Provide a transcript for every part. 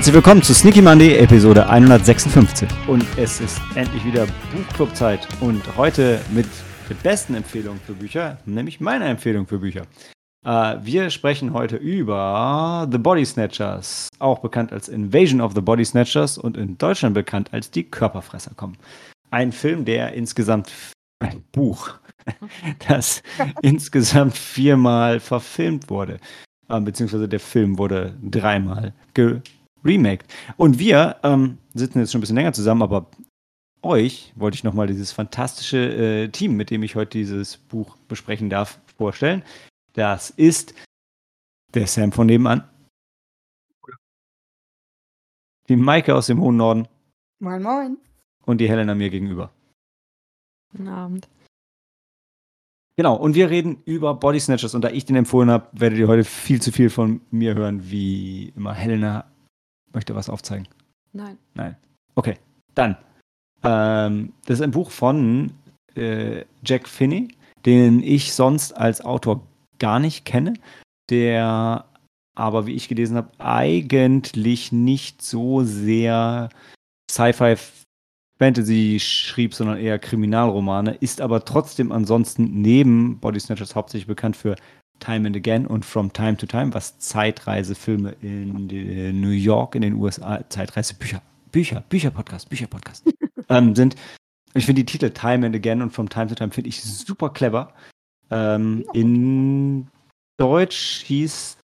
Herzlich willkommen zu Sneaky Monday, Episode 156. Und es ist endlich wieder Buchclub-Zeit und heute mit der besten Empfehlung für Bücher, nämlich meiner Empfehlung für Bücher. Äh, wir sprechen heute über The Body Snatchers, auch bekannt als Invasion of the Body Snatchers und in Deutschland bekannt als Die Körperfresser kommen. Ein Film, der insgesamt, ein Buch, das insgesamt viermal verfilmt wurde. Äh, beziehungsweise der Film wurde dreimal geremaked. Und wir ähm, sitzen jetzt schon ein bisschen länger zusammen, aber euch wollte ich nochmal dieses fantastische äh, Team, mit dem ich heute dieses Buch besprechen darf, vorstellen. Das ist der Sam von nebenan. Die Maike aus dem hohen Norden. Moin, moin. Und die Helena mir gegenüber. Guten Abend. Genau, und wir reden über Body Snatchers. Und da ich den empfohlen habe, werdet ihr heute viel zu viel von mir hören, wie immer. Helena möchte was aufzeigen. Nein. Nein. Okay, dann. Ähm, das ist ein Buch von äh, Jack Finney, den ich sonst als Autor gar nicht kenne, der aber, wie ich gelesen habe, eigentlich nicht so sehr Sci-Fi Fantasy schrieb, sondern eher Kriminalromane, ist aber trotzdem ansonsten neben Body Snatchers hauptsächlich bekannt für Time and Again und From Time to Time, was Zeitreisefilme in New York, in den USA, Zeitreisebücher, Bücher, Bücher-Podcast, Bücher-Podcast ähm, sind. Ich finde die Titel Time and Again und From Time to Time finde ich super clever. Ähm, in Deutsch hieß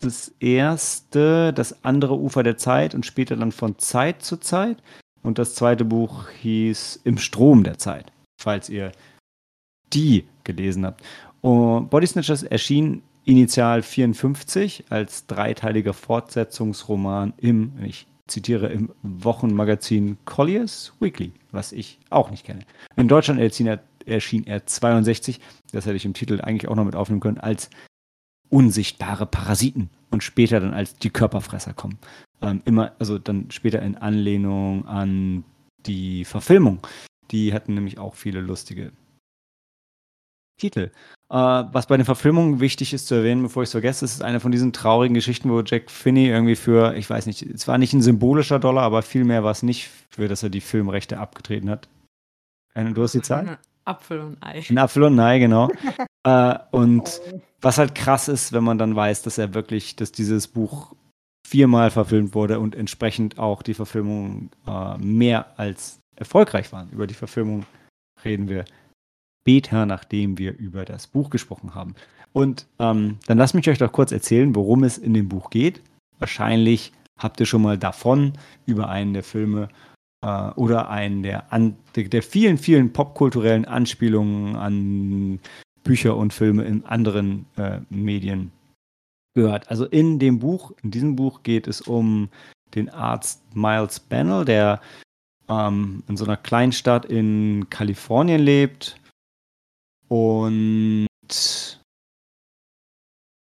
das erste das andere Ufer der Zeit und später dann von Zeit zu Zeit. Und das zweite Buch hieß Im Strom der Zeit, falls ihr die gelesen habt. Und Body Snatchers erschien initial 54 als dreiteiliger Fortsetzungsroman im, ich zitiere, im Wochenmagazin Collier's Weekly, was ich auch nicht kenne. In Deutschland erschien er erschien er 62, das hätte ich im Titel eigentlich auch noch mit aufnehmen können, als unsichtbare Parasiten und später dann als die Körperfresser kommen. Ähm, immer, also dann später in Anlehnung an die Verfilmung. Die hatten nämlich auch viele lustige Titel. Äh, was bei den Verfilmungen wichtig ist zu erwähnen, bevor ich es vergesse, ist eine von diesen traurigen Geschichten, wo Jack Finney irgendwie für, ich weiß nicht, es war nicht ein symbolischer Dollar, aber vielmehr war es nicht für, dass er die Filmrechte abgetreten hat. Du hast die Zahl? Apfel und Ei. Ein Apfel und ein Ei, genau. äh, und was halt krass ist, wenn man dann weiß, dass er wirklich, dass dieses Buch viermal verfilmt wurde und entsprechend auch die Verfilmungen äh, mehr als erfolgreich waren. Über die Verfilmung reden wir später, nachdem wir über das Buch gesprochen haben. Und ähm, dann lasst mich euch doch kurz erzählen, worum es in dem Buch geht. Wahrscheinlich habt ihr schon mal davon über einen der Filme äh, oder einen der, an, der, vielen, vielen popkulturellen Anspielungen an Bücher und Filme in anderen äh, Medien gehört. Also in dem Buch, in diesem Buch geht es um den Arzt Miles Bennell, der ähm, in so einer Kleinstadt in Kalifornien lebt und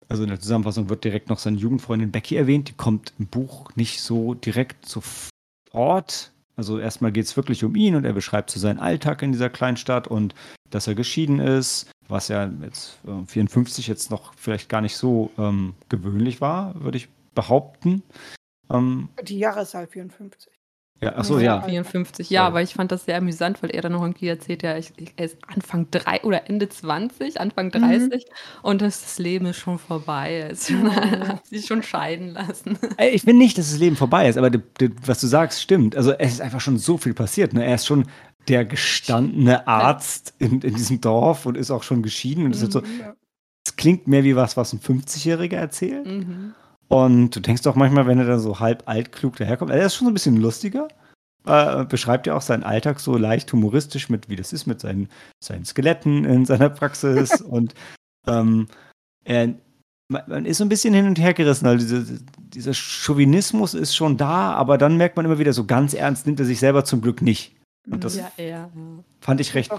also in der Zusammenfassung wird direkt noch seine Jugendfreundin Becky erwähnt, die kommt im Buch nicht so direkt sofort also erstmal geht es wirklich um ihn und er beschreibt so seinen Alltag in dieser Kleinstadt und dass er geschieden ist, was ja jetzt äh, 54 jetzt noch vielleicht gar nicht so ähm, gewöhnlich war, würde ich behaupten. Ähm, Die Jahreszahl 54. Ja, ach so, ja. 54, ja, aber ich fand das sehr amüsant, weil er dann noch irgendwie erzählt, ja, ich, er ist Anfang 3 oder Ende 20, Anfang 30 mhm. und das, das, Leben ist schon vorbei. Er ist schon, hat sich schon scheiden lassen. Ich finde nicht, dass das Leben vorbei ist, aber die, die, was du sagst, stimmt. Also es ist einfach schon so viel passiert. Ne? Er ist schon der gestandene Arzt in, in diesem Dorf und ist auch schon geschieden. Und es so, mhm, klingt mehr wie was, was ein 50-Jähriger erzählt. Mhm. Und du denkst doch manchmal, wenn er da so halb altklug daherkommt, er ist schon so ein bisschen lustiger. Äh, beschreibt ja auch seinen Alltag so leicht humoristisch mit, wie das ist mit seinen, seinen Skeletten in seiner Praxis. und ähm, er, man ist so ein bisschen hin und her gerissen. Also diese, dieser Chauvinismus ist schon da, aber dann merkt man immer wieder, so ganz ernst nimmt er sich selber zum Glück nicht. Und das ja, ja. fand ich recht.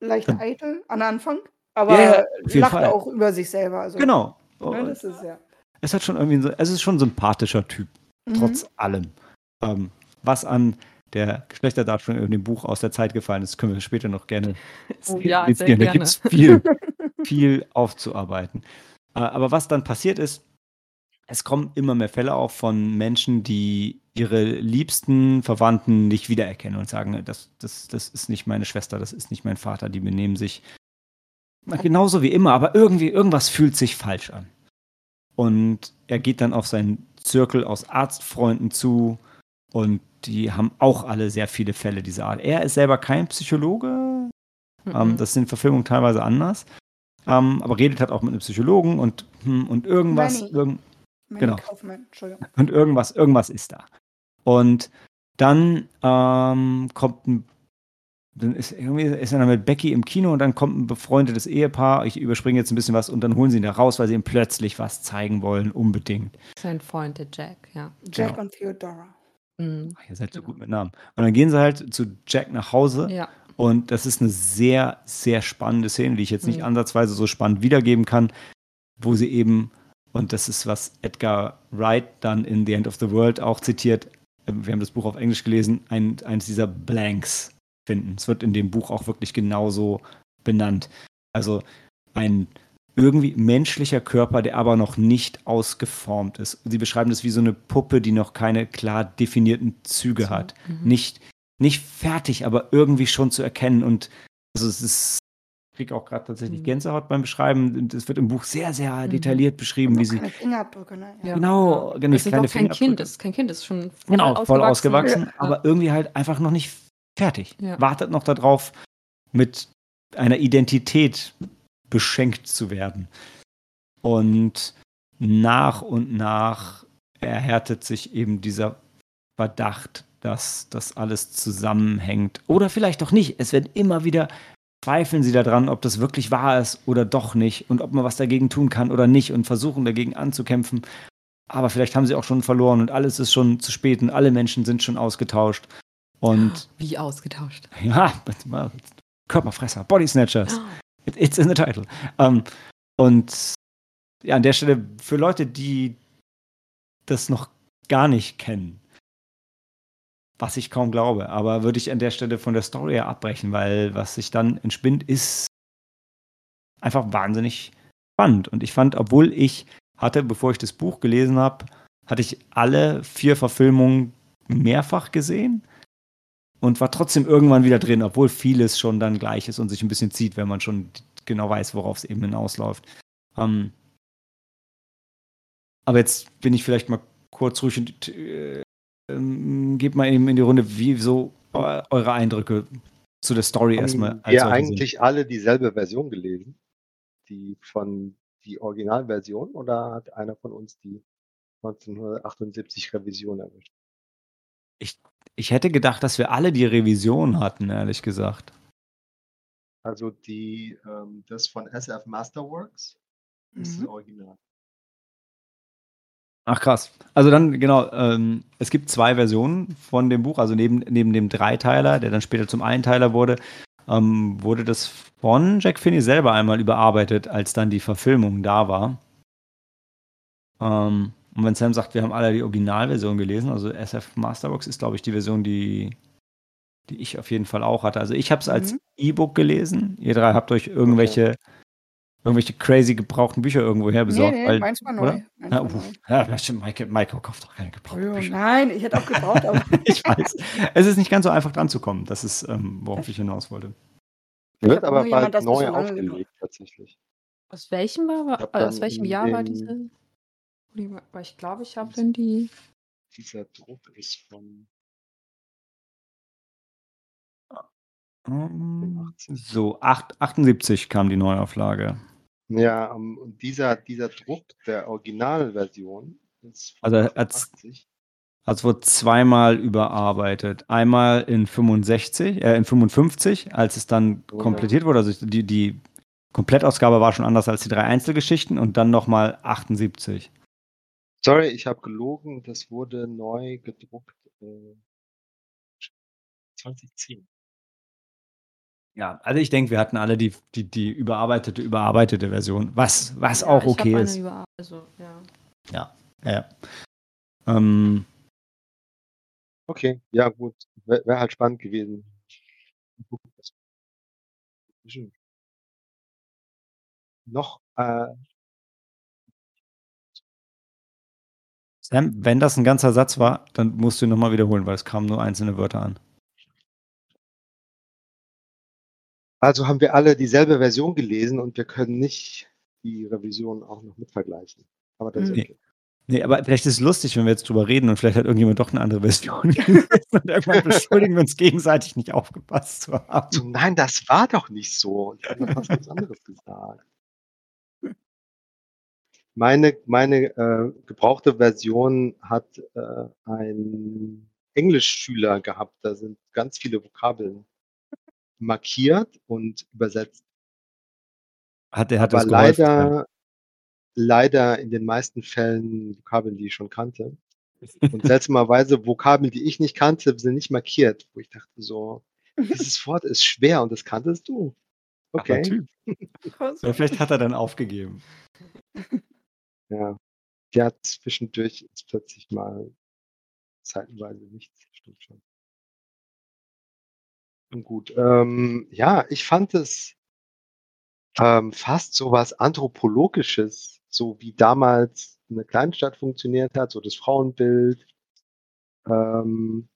Leicht eitel an Anfang, aber ja, lacht Fall. auch über sich selber. Also, genau. Ja, das ist ja es hat schon irgendwie so, es ist schon ein sympathischer Typ, mhm. trotz allem. Ähm, was an der Geschlechterdarstellung in dem Buch aus der Zeit gefallen ist, können wir später noch gerne oh, ja, Da gibt es viel, viel aufzuarbeiten. Äh, aber was dann passiert ist, es kommen immer mehr Fälle auf von Menschen, die ihre liebsten Verwandten nicht wiedererkennen und sagen, das, das, das ist nicht meine Schwester, das ist nicht mein Vater, die benehmen sich genauso wie immer, aber irgendwie, irgendwas fühlt sich falsch an. Und er geht dann auf seinen Zirkel aus Arztfreunden zu und die haben auch alle sehr viele Fälle dieser Art. Er ist selber kein Psychologe, mhm. ähm, das sind Verfilmungen teilweise anders, ähm, aber redet halt auch mit einem Psychologen und, hm, und irgendwas, irgend, genau. Kaufmann, Entschuldigung. Und irgendwas, irgendwas ist da. Und dann ähm, kommt ein dann ist irgendwie ist er dann mit Becky im Kino und dann kommt ein befreundetes Ehepaar. Ich überspringe jetzt ein bisschen was und dann holen sie ihn da raus, weil sie ihm plötzlich was zeigen wollen, unbedingt. Sein Freund, der Jack, ja. Jack genau. und Theodora. Mhm. Ach, ihr seid so gut mit Namen. Und dann gehen sie halt zu Jack nach Hause. Ja. Und das ist eine sehr, sehr spannende Szene, die ich jetzt nicht mhm. ansatzweise so spannend wiedergeben kann, wo sie eben und das ist, was Edgar Wright dann in The End of the World auch zitiert. Ähm, wir haben das Buch auf Englisch gelesen, ein, eines dieser Blanks finden. Es wird in dem Buch auch wirklich genauso benannt. Also ein irgendwie menschlicher Körper, der aber noch nicht ausgeformt ist. Sie beschreiben das wie so eine Puppe, die noch keine klar definierten Züge hat. Mhm. Nicht, nicht fertig, aber irgendwie schon zu erkennen. Und also es ist kriege auch gerade tatsächlich mhm. Gänsehaut beim Beschreiben. Das wird im Buch sehr, sehr mhm. detailliert beschrieben, wie sie. Fingerabdrücke, ne? Ja. Genau, genau. Das ist auch kein Kind, das ist kein Kind, das ist schon voll genau, ausgewachsen. voll ausgewachsen, ja. aber irgendwie halt einfach noch nicht fertig. Ja. Wartet noch darauf, mit einer Identität beschenkt zu werden. Und nach und nach erhärtet sich eben dieser Verdacht, dass das alles zusammenhängt. Oder vielleicht auch nicht. Es werden immer wieder zweifeln sie daran, ob das wirklich wahr ist oder doch nicht und ob man was dagegen tun kann oder nicht und versuchen dagegen anzukämpfen. Aber vielleicht haben sie auch schon verloren und alles ist schon zu spät und alle Menschen sind schon ausgetauscht. Und Wie ausgetauscht? Ja, Körperfresser, Body Snatchers. It's in the title. Um, und ja, an der Stelle für Leute, die das noch gar nicht kennen, was ich kaum glaube. Aber würde ich an der Stelle von der Story her abbrechen, weil was sich dann entspinnt, ist einfach wahnsinnig spannend. Und ich fand, obwohl ich hatte, bevor ich das Buch gelesen habe, hatte ich alle vier Verfilmungen mehrfach gesehen und war trotzdem irgendwann wieder drin, obwohl vieles schon dann gleich ist und sich ein bisschen zieht, wenn man schon genau weiß, worauf es eben hinausläuft. Ähm aber jetzt bin ich vielleicht mal kurz ruhig und äh, ähm, gebt mal eben in die Runde, wie so eure Eindrücke zu der Story Haben erstmal. Als wir eigentlich sind. alle dieselbe Version gelesen? Die von die Originalversion oder hat einer von uns die 1978 Revision erwischt? Ich, ich hätte gedacht, dass wir alle die Revision hatten, ehrlich gesagt. Also die, ähm, das von SF Masterworks mhm. ist das Original. Ach krass. Also dann, genau, ähm, es gibt zwei Versionen von dem Buch. Also neben, neben dem Dreiteiler, der dann später zum Einteiler wurde, ähm, wurde das von Jack Finney selber einmal überarbeitet, als dann die Verfilmung da war. Ähm, und wenn Sam sagt, wir haben alle die Originalversion gelesen, also SF Masterbox ist, glaube ich, die Version, die, die ich auf jeden Fall auch hatte. Also ich habe es als mhm. E-Book gelesen. Ihr drei habt euch irgendwelche okay irgendwelche crazy gebrauchten Bücher irgendwo her besorgt. Nee, nee, weil, meins war neu. Meins ja, uh, ja, stimmt. Michael, Michael kauft doch keine gebrauchten oh, Bücher. Nein, ich hätte auch gebraucht. Aber ich weiß. Es ist nicht ganz so einfach dran zu kommen. Das ist, ähm, worauf ich hinaus wollte. Wird aber bald neu aufgelegt, tatsächlich. Aus welchem, war, aus welchem Jahr war diese? Ich glaube, ich habe dann die. Dieser Druck ist von. Um, so, 8, 78 kam die Neuauflage. Ja, ähm, und dieser dieser Druck der Originalversion ist von Also, hat's 88. also, wurde zweimal überarbeitet. Einmal in 65 äh, in 55, als es dann Genau. komplettiert wurde. Also, die die Komplettausgabe war schon anders als die drei Einzelgeschichten und dann nochmal 78. Sorry, ich habe gelogen, das wurde neu gedruckt, äh 2010. Ja, also ich denke, wir hatten alle die, die, die überarbeitete, überarbeitete Version, was, was ja, auch okay ist. Also, ja. Ja, ja. Ähm, okay, ja gut. Wäre wär halt spannend gewesen. Noch äh, Sam, wenn das ein ganzer Satz war, dann musst du ihn nochmal wiederholen, weil es kamen nur einzelne Wörter an. Also haben wir alle dieselbe Version gelesen und wir können nicht die Revision auch noch mit vergleichen. Aber das ist Nee. okay. Nee, aber vielleicht ist es lustig, wenn wir jetzt drüber reden und vielleicht hat irgendjemand doch eine andere Version gelesen und irgendwann beschuldigen wir uns gegenseitig nicht aufgepasst zu haben. nein, das war doch nicht so. Ich habe noch was anderes gesagt. Meine, meine äh, gebrauchte Version hat äh, ein Englischschüler gehabt. Da sind ganz viele Vokabeln markiert und übersetzt. Hat, er hat Aber das geholfen? leider, leider in den meisten Fällen Vokabeln, die ich schon kannte. Und seltsamerweise Vokabeln, die ich nicht kannte, sind nicht markiert, wo ich dachte so, dieses Wort ist schwer und das kanntest du. Okay. Ja, vielleicht hat er dann aufgegeben. Ja. Ja, zwischendurch ist plötzlich mal zeitenweise nichts. Stimmt schon. Und gut. Ähm, ja, ich fand es ähm, fast so was Anthropologisches, so wie damals eine Kleinstadt funktioniert hat, so das Frauenbild. Ähm,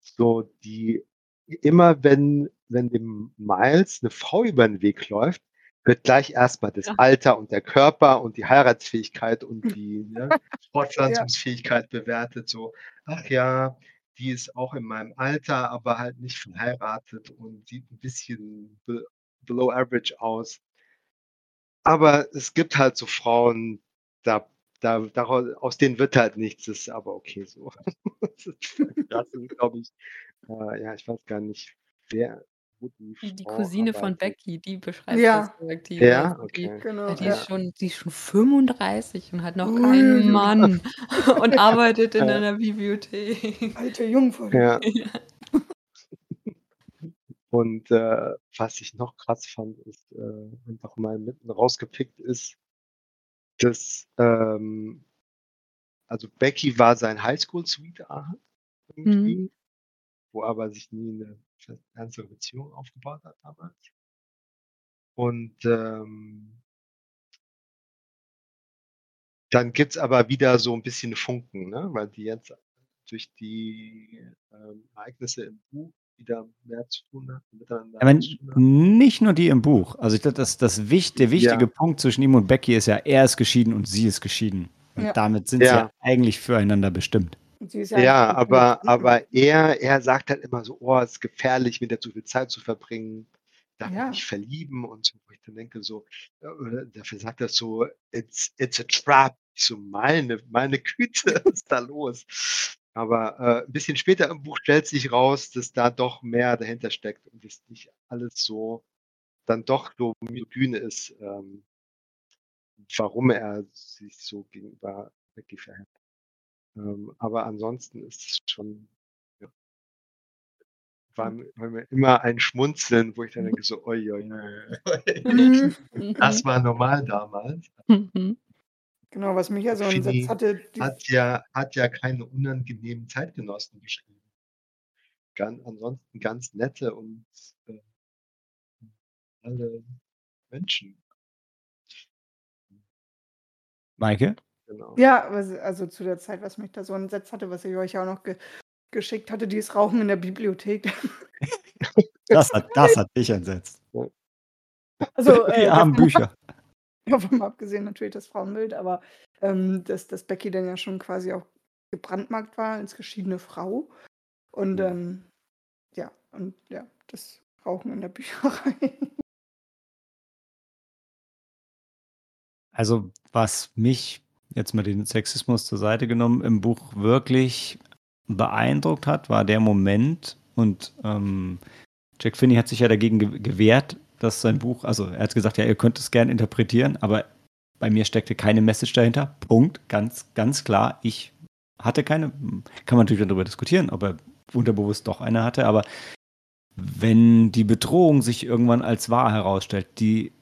so die immer wenn wenn dem Miles eine Frau über den Weg läuft, wird gleich erstmal das Ja. Alter und der Körper und die Heiratsfähigkeit und die ne, Fortpflanzungsfähigkeit bewertet. So, ach ja, die ist auch in meinem Alter, aber halt nicht verheiratet und sieht ein bisschen be below average aus. Aber es gibt halt so Frauen, da da daraus aus denen wird halt nichts, ist aber okay so. Das ist glaube ich. Äh, ja, ich weiß gar nicht, wer die Cousine von. Becky, die beschreibt Ja. das so aktiv. Ja, Also die, okay. Genau. ja, die, Ja. ist schon, die ist schon 35 und hat noch Ui. keinen Mann und arbeitet in Ja. einer Bibliothek. Alte Jungfer. Ja. Ja. Und äh, was ich noch krass fand, ist äh, einfach mal mitten rausgepickt ist, dass ähm, also Becky war sein Highschool-Sweetheart irgendwie, wo aber sich nie eine ernstere Beziehung aufgebaut hat damals. Und ähm, dann gibt's aber wieder so ein bisschen Funken, ne? weil die jetzt durch die ähm, Ereignisse im Buch wieder mehr zu tun hatten, miteinander Ich meine, zu tun hatten. nicht nur die im Buch. Also ich glaube, das, das Wicht, der wichtige Ja. Punkt zwischen ihm und Becky ist ja, er ist geschieden und sie ist geschieden. Und Ja. damit sind sie Ja. ja eigentlich füreinander bestimmt. Ja, aber, aber er, er sagt halt immer so, oh, es ist gefährlich, mit der zu viel Zeit zu verbringen. Darf Ja. mich verlieben und so, wo ich dann denke so, äh, dafür sagt er so, it's, it's a trap. Ich so, meine, meine Güte, was ist da los? Aber äh, ein bisschen später im Buch stellt sich raus, dass da doch mehr dahinter steckt und es nicht alles so dann doch so misogyn ist, ähm, warum er sich so gegenüber Becky verhält. Ähm, aber ansonsten ist es schon, ja, war, mir- war mir immer ein Schmunzeln, wo ich dann denke so, oi, oi, oi. Mhm. Das war normal damals. Mhm. Genau, was mich ja so ein Fini Satz hatte. Die, Hat ja, hat ja keine unangenehmen Zeitgenossen geschrieben. Ganz, ansonsten ganz nette und äh, alle Menschen. Maike? Genau. ja, also zu der Zeit, was mich da so ein Satz hatte, was ich euch auch noch ge geschickt hatte, dieses Rauchen in der Bibliothek. Das hat, das hat dich entsetzt. Also, äh, Die armen Bücher. Davon mal abgesehen natürlich das Frauenbild, aber ähm, dass, dass Becky dann ja schon quasi auch gebrandmarkt war als geschiedene Frau. Und Mhm. ähm, ja, und ja, das Rauchen in der Bücherei. Also, was mich jetzt mal den Sexismus zur Seite genommen im Buch wirklich beeindruckt hat, war der Moment und ähm, Jack Finney hat sich ja dagegen ge gewehrt, dass sein Buch, also er hat gesagt, ja, ihr könnt es gerne interpretieren, aber bei mir steckte keine Message dahinter. Punkt. Ganz, ganz klar. Ich hatte keine. Kann man natürlich darüber diskutieren, ob er unterbewusst doch eine hatte, aber wenn die Bedrohung sich irgendwann als wahr herausstellt, die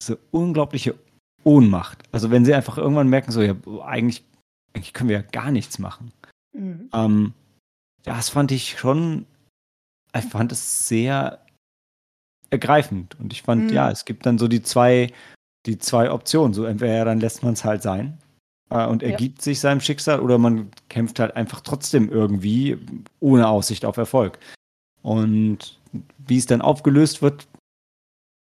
diese unglaubliche Ohnmacht. Also wenn sie einfach irgendwann merken, so, ja, eigentlich, eigentlich können wir ja gar nichts machen. Mhm. Ähm, das fand ich schon, ich fand es sehr ergreifend. Und ich fand, Mhm. ja, es gibt dann so die zwei, die zwei Optionen. So entweder dann lässt man es halt sein äh, und ergibt ja. sich seinem Schicksal oder man kämpft halt einfach trotzdem irgendwie ohne Aussicht auf Erfolg. Und wie es dann aufgelöst wird,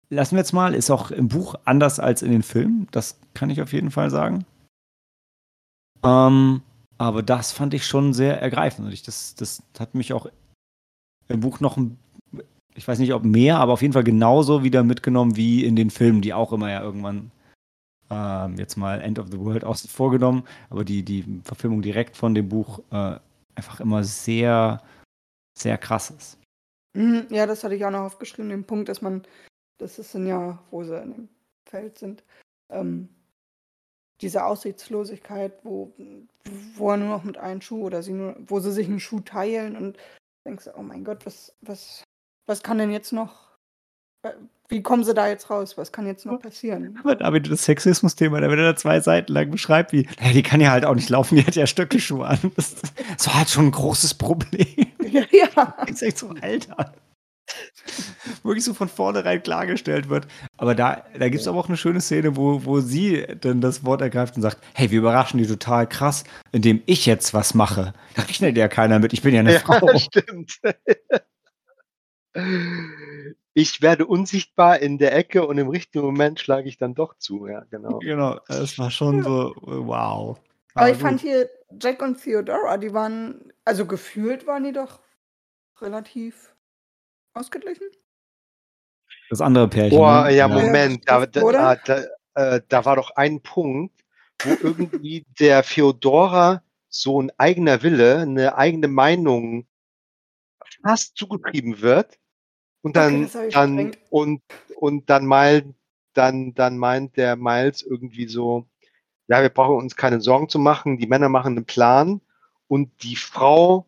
lassen wir jetzt mal, ist auch im Buch anders als in den Filmen. Das kann ich auf jeden Fall sagen. Ähm, aber das fand ich schon sehr ergreifend. Ich, das, das hat mich auch im Buch noch, ich weiß nicht, ob mehr, aber auf jeden Fall genauso wieder mitgenommen wie in den Filmen, die auch immer ja irgendwann ähm, jetzt mal End of the World außen vorgenommen, aber die, die Verfilmung direkt von dem Buch äh, einfach immer sehr, sehr krass ist. Mhm, ja, das hatte ich auch noch aufgeschrieben, den Punkt, dass man, das ist ein Jahr, wo sie in dem Feld sind, ähm, diese Aussichtslosigkeit, wo, wo er nur noch mit einem Schuh oder sie nur, wo sie sich einen Schuh teilen und denkst, oh mein Gott, was, was, was kann denn jetzt noch, wie kommen sie da jetzt raus? Was kann jetzt noch passieren? Aber David, das Sexismus-Thema, wenn er da zwei Seiten lang beschreibt, wie, naja, die kann ja halt auch nicht laufen, die hat ja Stöckelschuhe an. Das, das war halt schon ein großes Problem. Ja, ja. ist echt so, Alter. Wirklich so von vornherein klargestellt wird. Aber da, da gibt es aber auch eine schöne Szene, wo, wo sie dann das Wort ergreift und sagt: Hey, wir überraschen die total krass, indem ich jetzt was mache. Da rechnet ja keiner mit, ich bin ja eine ja, Frau. Stimmt. ich werde unsichtbar in der Ecke und im richtigen Moment schlage ich dann doch zu. Ja, genau. Genau, es war schon so, wow. Aber, Aber ich gut. fand hier Jack und Theodora, die waren, also gefühlt waren die doch relativ ausgeglichen. Das andere Pärchen. Boah, ne? ja, Moment, da, da, da, äh, da, war doch ein Punkt, wo irgendwie der Theodora so ein eigener Wille, eine eigene Meinung fast zugetrieben wird. Und dann, okay, dann und, und dann mal, dann, dann meint der Miles irgendwie so, ja, wir brauchen uns keine Sorgen zu machen, die Männer machen einen Plan und die Frau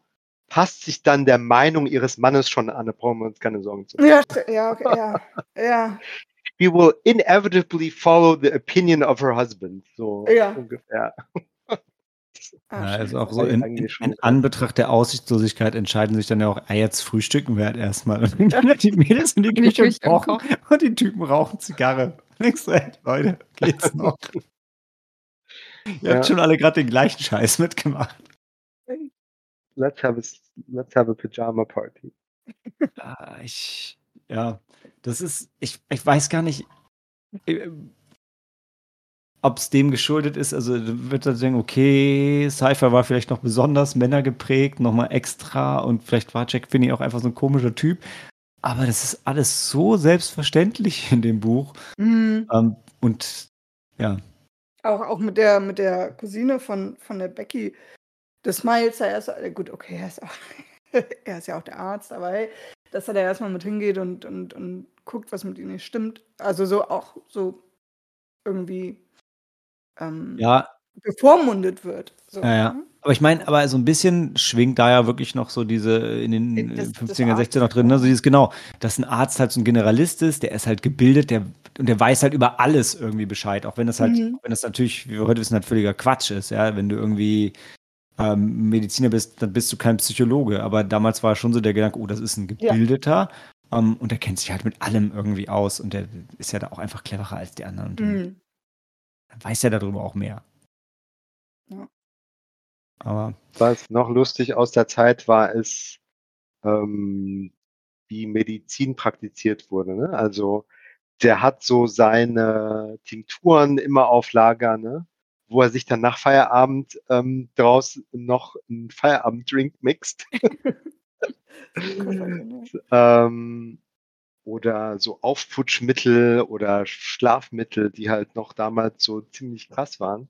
passt sich dann der Meinung ihres Mannes schon an, da brauchen wir uns keine Sorgen zu machen. Ja, ja, okay, ja, ja. She will inevitably follow the opinion of her husband. So ja. ungefähr. Ah, ja, also auch so in, in, in, Anbetracht der Aussichtslosigkeit entscheiden sich dann ja auch, ah, jetzt frühstücken wir halt erstmal. Und dann die Mädels in die Küche und kochen und die Typen rauchen Zigarre. Ey, Leute, geht's noch? Ihr ja. habt schon alle gerade den gleichen Scheiß mitgemacht let's have a, let's have a Pajama Party. Ah, ich, ja, das ist, ich, ich weiß gar nicht, äh, ob es dem geschuldet ist. Also wird er denken, okay, Cypher war vielleicht noch besonders männergeprägt, nochmal extra und vielleicht war Jack Finney auch einfach so ein komischer Typ. Aber das ist alles so selbstverständlich in dem Buch. Mhm. Ähm, und ja. Auch, auch mit der, mit der Cousine von, von der Becky, des Miles, er ist, äh, gut, okay, er ist, auch, er ist ja auch der Arzt, aber hey, dass er da erstmal mit hingeht und, und, und guckt, was mit ihm nicht stimmt. Also so auch so irgendwie ähm, ja. bevormundet wird. So, ja, ja. Ne? Aber ich meine, aber so ein bisschen schwingt da ja wirklich noch so diese in den das, 50er, 60er noch drin, ne? So dieses genau, dass ein Arzt halt so ein Generalist ist, der ist halt gebildet, der und der weiß halt über alles irgendwie Bescheid, auch wenn das halt, mhm. wenn das natürlich, wie wir heute wissen, halt völliger Quatsch ist, ja, wenn du irgendwie ähm, Mediziner bist, dann bist du kein Psychologe. Aber damals war schon so der Gedanke, oh, das ist ein Gebildeter. Ja. Ähm, und der kennt sich halt mit allem irgendwie aus. Und der ist ja da auch einfach cleverer als die anderen. Und mhm. dann weiß er darüber auch mehr. Ja. Aber. Was noch lustig aus der Zeit war, ist, ähm, wie Medizin praktiziert wurde. Ne? Also der hat so seine Tinkturen immer auf Lager, ne? Wo er sich dann nach Feierabend ähm, draus noch einen Feierabenddrink mixt. ähm, oder so Aufputschmittel oder Schlafmittel, die halt noch damals so ziemlich krass waren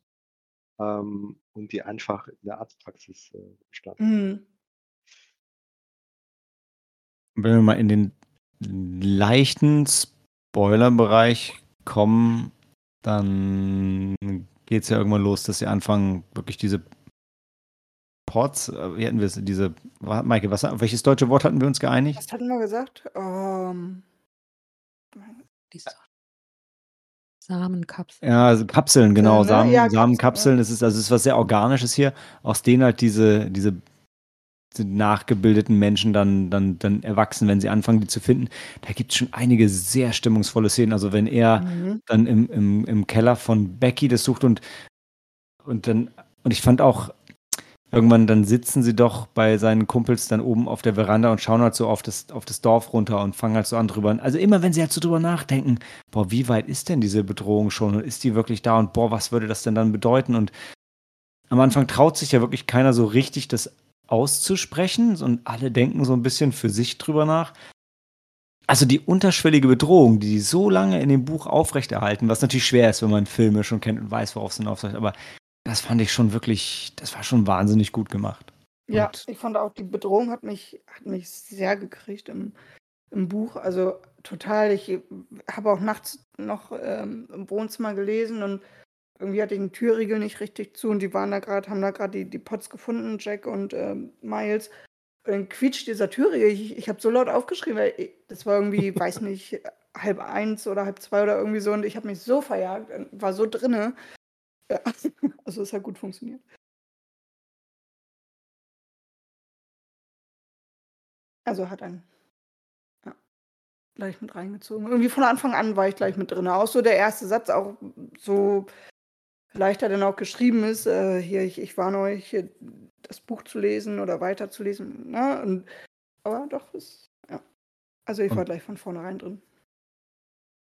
ähm, und die einfach in der Arztpraxis äh, standen. Mhm. Wenn wir mal in den leichten Spoiler-Bereich kommen, dann geht es ja irgendwann los, dass sie anfangen, wirklich diese Ports, äh, wie hatten wir es, diese, Maike, was, welches deutsche Wort hatten wir uns geeinigt? Was hatten wir gesagt? Um, ähm, Samenkapseln. Ja, also Kapseln, genau. Samen, ja, Samenkapseln, das ist, also das ist was sehr Organisches hier, aus denen halt diese, diese nachgebildeten Menschen dann, dann, dann erwachsen, wenn sie anfangen, die zu finden. Da gibt es schon einige sehr stimmungsvolle Szenen. Also wenn er mhm. dann im, im, im Keller von Becky das sucht und und dann, und ich fand auch, irgendwann dann sitzen sie doch bei seinen Kumpels dann oben auf der Veranda und schauen halt so auf das, auf das Dorf runter und fangen halt so an drüber. Also immer wenn sie halt so drüber nachdenken, boah, wie weit ist denn diese Bedrohung schon und ist die wirklich da und boah, was würde das denn dann bedeuten? Und am Anfang traut sich ja wirklich keiner so richtig, das auszusprechen und alle denken so ein bisschen für sich drüber nach. Also die unterschwellige Bedrohung, die die so lange in dem Buch aufrechterhalten, was natürlich schwer ist, wenn man Filme schon kennt und weiß, worauf es hinausläuft, aber das fand ich schon wirklich, das war schon wahnsinnig gut gemacht. Ja, und ich fand auch, die Bedrohung hat mich, hat mich sehr gekriegt im, im Buch. Also total. Ich habe auch nachts noch ähm, im Wohnzimmer gelesen und irgendwie hatte ich den Türriegel nicht richtig zu und die waren da gerade, haben da gerade die, die Pots gefunden, Jack und ähm, Miles. Und dann quietscht dieser Türriegel. Ich, ich habe so laut aufgeschrieben, weil ich, das war irgendwie, weiß nicht, halb eins oder halb zwei oder irgendwie so und ich habe mich so verjagt, war so drinne. Ja. Also es hat gut funktioniert. Also hat einen ja, gleich mit reingezogen. Irgendwie von Anfang an war ich gleich mit drin. Auch so der erste Satz, auch so leichter denn auch geschrieben ist, äh, hier, ich, ich warne euch, das Buch zu lesen oder weiterzulesen. Ne? Und, aber doch, ist, ja. Also ich war gleich von vornherein drin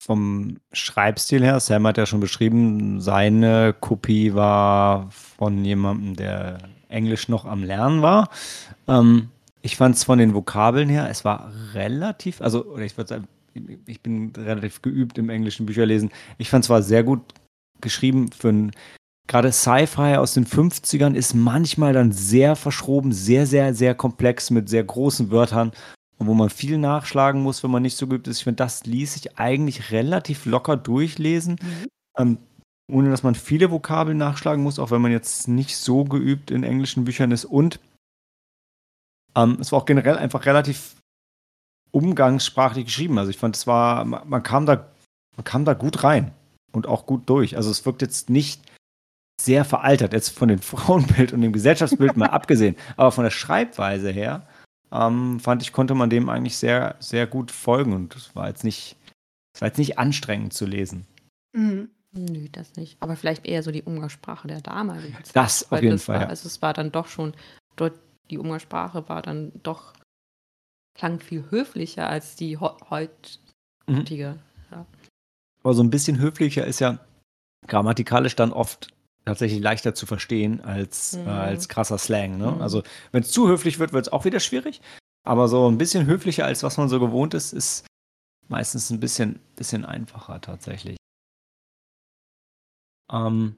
vom Schreibstil her, Sam hat ja schon beschrieben, seine Kopie war von jemandem, der Englisch noch am Lernen war. Ähm, ich fand es von den Vokabeln her, es war relativ, also, oder ich würde sagen, ich bin relativ geübt im englischen Bücherlesen. Ich fand es war sehr gut geschrieben für ein, gerade Sci-Fi aus den 50ern ist manchmal dann sehr verschroben, sehr, sehr, sehr komplex mit sehr großen Wörtern und wo man viel nachschlagen muss, wenn man nicht so geübt ist. Ich finde, das ließ sich eigentlich relativ locker durchlesen, mhm. ähm, ohne dass man viele Vokabeln nachschlagen muss, auch wenn man jetzt nicht so geübt in englischen Büchern ist. Und ähm, es war auch generell einfach relativ umgangssprachlich geschrieben. Also ich fand, es war, man kam da, man kam da gut rein und auch gut durch. Also es wirkt jetzt nicht sehr veraltert, jetzt von dem Frauenbild und dem Gesellschaftsbild mal abgesehen, aber von der Schreibweise her ähm, fand ich, konnte man dem eigentlich sehr, sehr gut folgen und es war jetzt nicht, es war jetzt nicht anstrengend zu lesen. Mhm. Nö, das nicht. Aber vielleicht eher so die Umgangssprache der damaligen Zeit. Das auf jeden Fall. War, ja. Also es war dann doch schon, dort die Umgangssprache war dann doch, klang viel höflicher als die heutige. Mhm. Aber so ein bisschen höflicher ist ja grammatikalisch dann oft tatsächlich leichter zu verstehen als, mhm. äh, als krasser Slang. Ne? Mhm. Also wenn es zu höflich wird, wird es auch wieder schwierig. Aber so ein bisschen höflicher, als was man so gewohnt ist, ist meistens ein bisschen, bisschen einfacher tatsächlich. Ähm,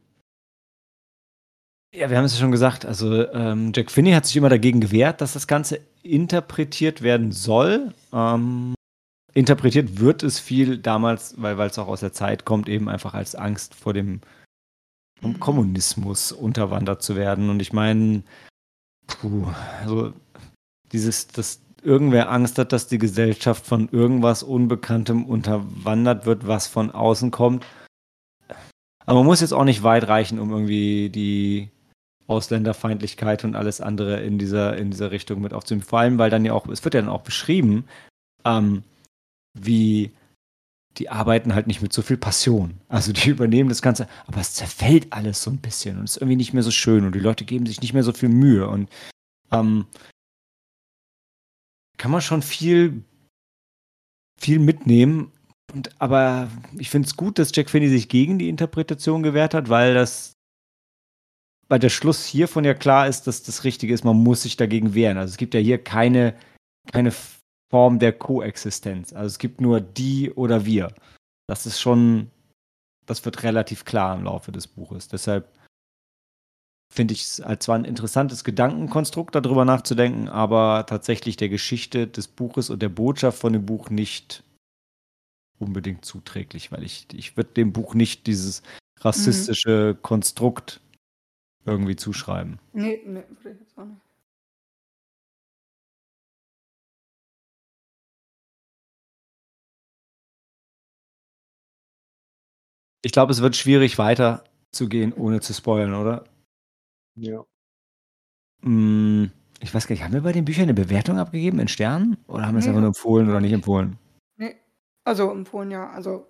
ja, wir haben es ja schon gesagt, also ähm, Jack Finney hat sich immer dagegen gewehrt, dass das Ganze interpretiert werden soll. Ähm, interpretiert wird es viel damals, weil es auch aus der Zeit kommt, eben einfach als Angst vor dem vom Kommunismus unterwandert zu werden. Und ich meine, puh, also dieses, dass irgendwer Angst hat, dass die Gesellschaft von irgendwas Unbekanntem unterwandert wird, was von außen kommt. Aber man muss jetzt auch nicht weit reichen, um irgendwie die Ausländerfeindlichkeit und alles andere in dieser, in dieser Richtung mit aufzunehmen. Vor allem, weil dann ja auch, es wird ja dann auch beschrieben, ähm, wie die arbeiten halt nicht mit so viel Passion. Also die übernehmen das Ganze, aber es zerfällt alles so ein bisschen und es ist irgendwie nicht mehr so schön und die Leute geben sich nicht mehr so viel Mühe und ähm, kann man schon viel, viel mitnehmen. Und, aber ich finde es gut, dass Jack Finney sich gegen die Interpretation gewehrt hat, weil das, weil der Schluss hiervon ja klar ist, dass das Richtige ist, man muss sich dagegen wehren. Also es gibt ja hier keine, keine Form der Koexistenz. Also es gibt nur die oder wir. Das ist schon, das wird relativ klar im Laufe des Buches. Deshalb finde ich es als zwar ein interessantes Gedankenkonstrukt, darüber nachzudenken, aber tatsächlich der Geschichte des Buches und der Botschaft von dem Buch nicht unbedingt zuträglich, weil ich, ich würde dem Buch nicht dieses rassistische mhm. Konstrukt irgendwie zuschreiben. Nee, nee, würde ich jetzt auch nicht. Ich glaube, es wird schwierig weiterzugehen, ohne zu spoilern, oder? Ja. Hm, ich weiß gar nicht, haben wir bei den Büchern eine Bewertung abgegeben in Sternen? Oder haben wir es einfach nur empfohlen oder nicht empfohlen? Nee, also empfohlen ja, also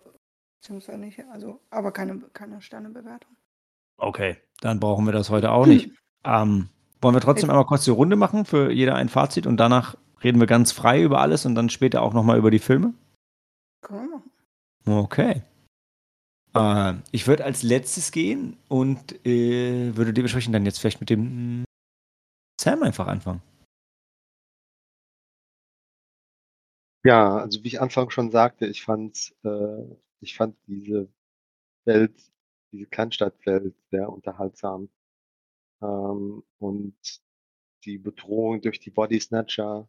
beziehungsweise nicht, also, aber keine, keine Sternebewertung. Okay, dann brauchen wir das heute auch nicht. Ähm, wollen wir trotzdem einmal kurz die Runde machen für jeder ein Fazit und danach reden wir ganz frei über alles und dann später auch nochmal über die Filme? Können wir machen. Okay. Äh, ich würde als letztes gehen und äh, würde dementsprechend dann jetzt vielleicht mit dem Sam einfach anfangen. Ja, also wie ich anfangs schon sagte, ich fand, äh, ich fand diese Welt, diese Kleinstadtwelt sehr unterhaltsam. Ähm, und die Bedrohung durch die Body Snatcher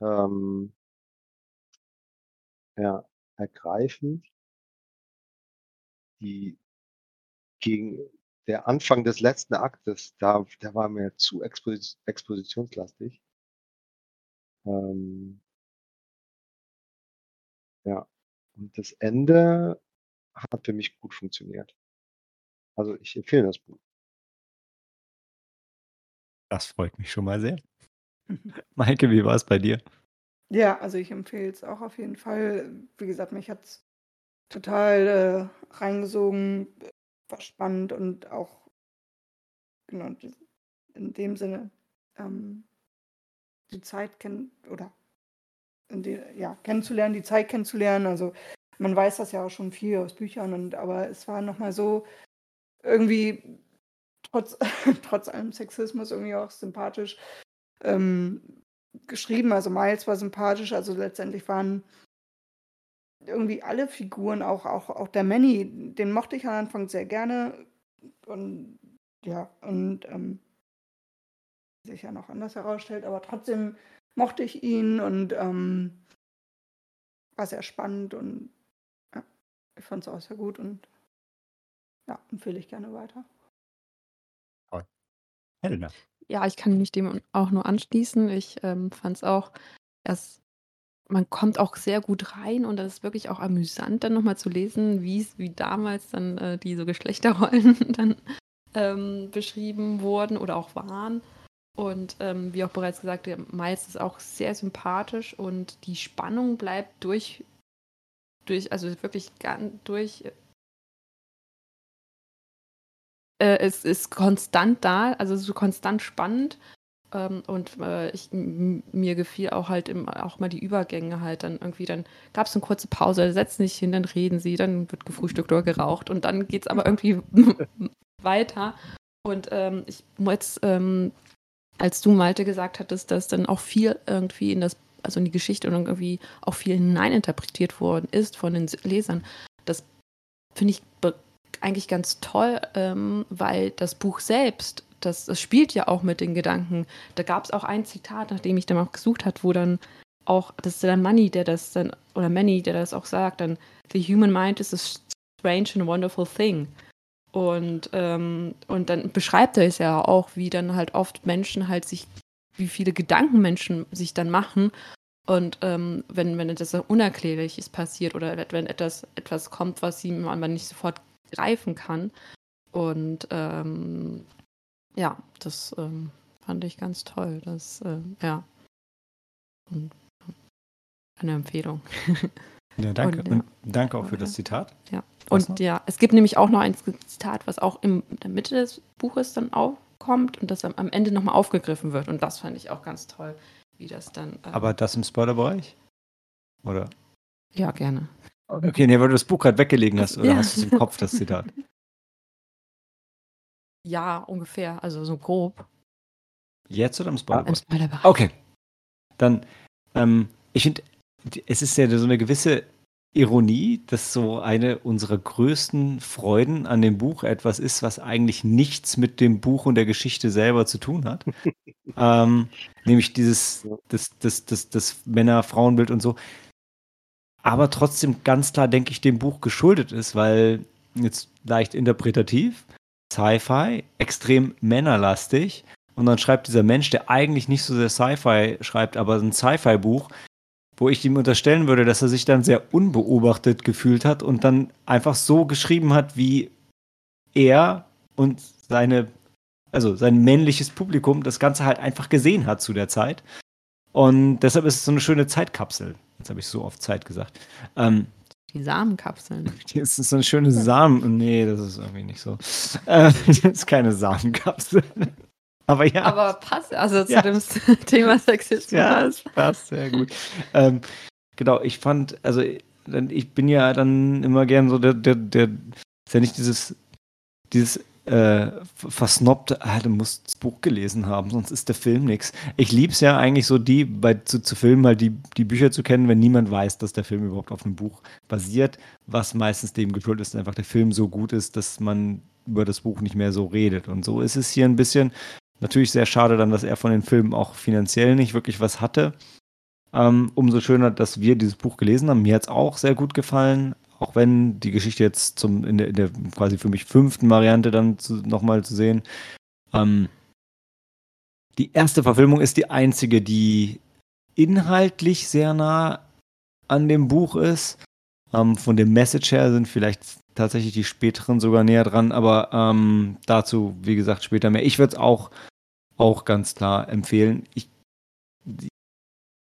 ähm, ja, ergreifend. Die gegen der Anfang des letzten Aktes, da, der war mir zu exposi expositionslastig. Ähm, ja, und das Ende hat für mich gut funktioniert. Also ich empfehle das Buch. Das freut mich schon mal sehr. Maike, wie war es bei dir? Ja, also ich empfehle es auch auf jeden Fall. Wie gesagt, mich hat es total äh, reingesogen, war spannend und auch genau in dem Sinne ähm, die Zeit kennen oder die, ja, kennenzulernen, die Zeit kennenzulernen. Also man weiß das ja auch schon viel aus Büchern und aber es war nochmal so irgendwie trotz, trotz allem Sexismus irgendwie auch sympathisch ähm, geschrieben. Also Miles war sympathisch, also letztendlich waren irgendwie alle Figuren, auch, auch, auch der Manny, den mochte ich am Anfang sehr gerne. Und ja, und ähm, sich ja noch anders herausstellt, aber trotzdem mochte ich ihn und ähm, war sehr spannend und ja, ich fand es auch sehr gut und ja, empfehle ich gerne weiter. Helena. Ja, ich kann mich dem auch nur anschließen. Ich ähm, fand es auch, erst, man kommt auch sehr gut rein und das ist wirklich auch amüsant, dann nochmal zu lesen, wie wie damals dann äh, diese Geschlechterrollen dann ähm, beschrieben wurden oder auch waren. Und ähm, wie auch bereits gesagt, der Miles ist auch sehr sympathisch und die Spannung bleibt durch, durch also wirklich ganz durch äh, es ist konstant da, also so konstant spannend. Ähm, und äh, ich, mir gefiel auch halt im, auch mal die Übergänge halt dann irgendwie. Dann gab es eine kurze Pause, setzen sich hin, dann reden sie, dann wird gefrühstückt oder geraucht und dann geht es aber irgendwie weiter. Und ähm, ich jetzt, ähm, als du Malte gesagt hattest, dass dann auch viel irgendwie in das, also in die Geschichte und irgendwie auch viel hineininterpretiert worden ist von den Lesern, das finde ich eigentlich ganz toll, ähm, weil das Buch selbst, das, das spielt ja auch mit den Gedanken. Da gab es auch ein Zitat, nachdem ich dann auch gesucht habe, wo dann auch, das ist dann Money, der das dann, oder Manny, der das auch sagt, dann, the human mind is a strange and wonderful thing. Und, ähm, und dann beschreibt er es ja auch, wie dann halt oft Menschen halt sich, wie viele Gedanken Menschen sich dann machen. Und ähm, wenn, wenn etwas Unerklärliches passiert oder wenn etwas, etwas kommt, was sie man nicht sofort greifen kann. Und ähm, ja, das ähm, fand ich ganz toll. Das, äh, ja. Und, eine Empfehlung. Ja, danke. Und, ja. Und danke auch für das Zitat. Ja. Und ja, es gibt nämlich auch noch ein Zitat, was auch in der Mitte des Buches dann aufkommt und das am Ende nochmal aufgegriffen wird. Und das fand ich auch ganz toll, wie das dann. Ähm, Aber das im Spoilerbereich? Oder? Ja, gerne. Okay, nee, weil du das Buch gerade weggelegen hast, oder ja. hast du es im Kopf, das Zitat? Ja, ungefähr, also so grob. Jetzt oder im Spoiler? Im Spoiler Okay. Dann, ähm, ich finde, es ist ja so eine gewisse Ironie, dass so eine unserer größten Freuden an dem Buch etwas ist, was eigentlich nichts mit dem Buch und der Geschichte selber zu tun hat. ähm, nämlich dieses, das, das, das, das Männer-Frauenbild und so aber trotzdem ganz klar, denke ich, dem Buch geschuldet ist, weil jetzt leicht interpretativ, Sci-Fi, extrem männerlastig. Und dann schreibt dieser Mensch, der eigentlich nicht so sehr Sci-Fi schreibt, aber ein Sci-Fi-Buch, wo ich ihm unterstellen würde, dass er sich dann sehr unbeobachtet gefühlt hat und dann einfach so geschrieben hat, wie er und seine, also sein männliches Publikum das Ganze halt einfach gesehen hat zu der Zeit. Und deshalb ist es so eine schöne Zeitkapsel. Jetzt habe ich so oft Zeit gesagt. Ähm, Die Samenkapseln. Das ist so eine schöne Samen. Nee, das ist irgendwie nicht so. Äh, das ist keine Samenkapsel. Aber ja. Aber passt also zu Ja. dem Thema Sexismus. Ja, es passt sehr gut. ähm, genau, ich fand, also ich bin ja dann immer gern so der, der, der ist ja nicht dieses, dieses äh, versnobte, ah, du musst das Buch gelesen haben, sonst ist der Film nix. Ich lieb's ja eigentlich so, die bei zu, zu Filmen halt die, die Bücher zu kennen, wenn niemand weiß, dass der Film überhaupt auf einem Buch basiert, was meistens dem geschuldet ist, dass einfach der Film so gut ist, dass man über das Buch nicht mehr so redet. Und so ist es hier ein bisschen. Natürlich sehr schade dann, dass er von den Filmen auch finanziell nicht wirklich was hatte. Ähm, umso schöner, dass wir dieses Buch gelesen haben. Mir hat es auch sehr gut gefallen, auch wenn die Geschichte jetzt zum, in, der, in der quasi für mich fünften Variante dann nochmal zu sehen. Ähm, die erste Verfilmung ist die einzige, die inhaltlich sehr nah an dem Buch ist. Ähm, von dem Message her sind vielleicht tatsächlich die späteren sogar näher dran, aber ähm, dazu, wie gesagt, später mehr. Ich würde es auch, auch ganz klar empfehlen. Ich,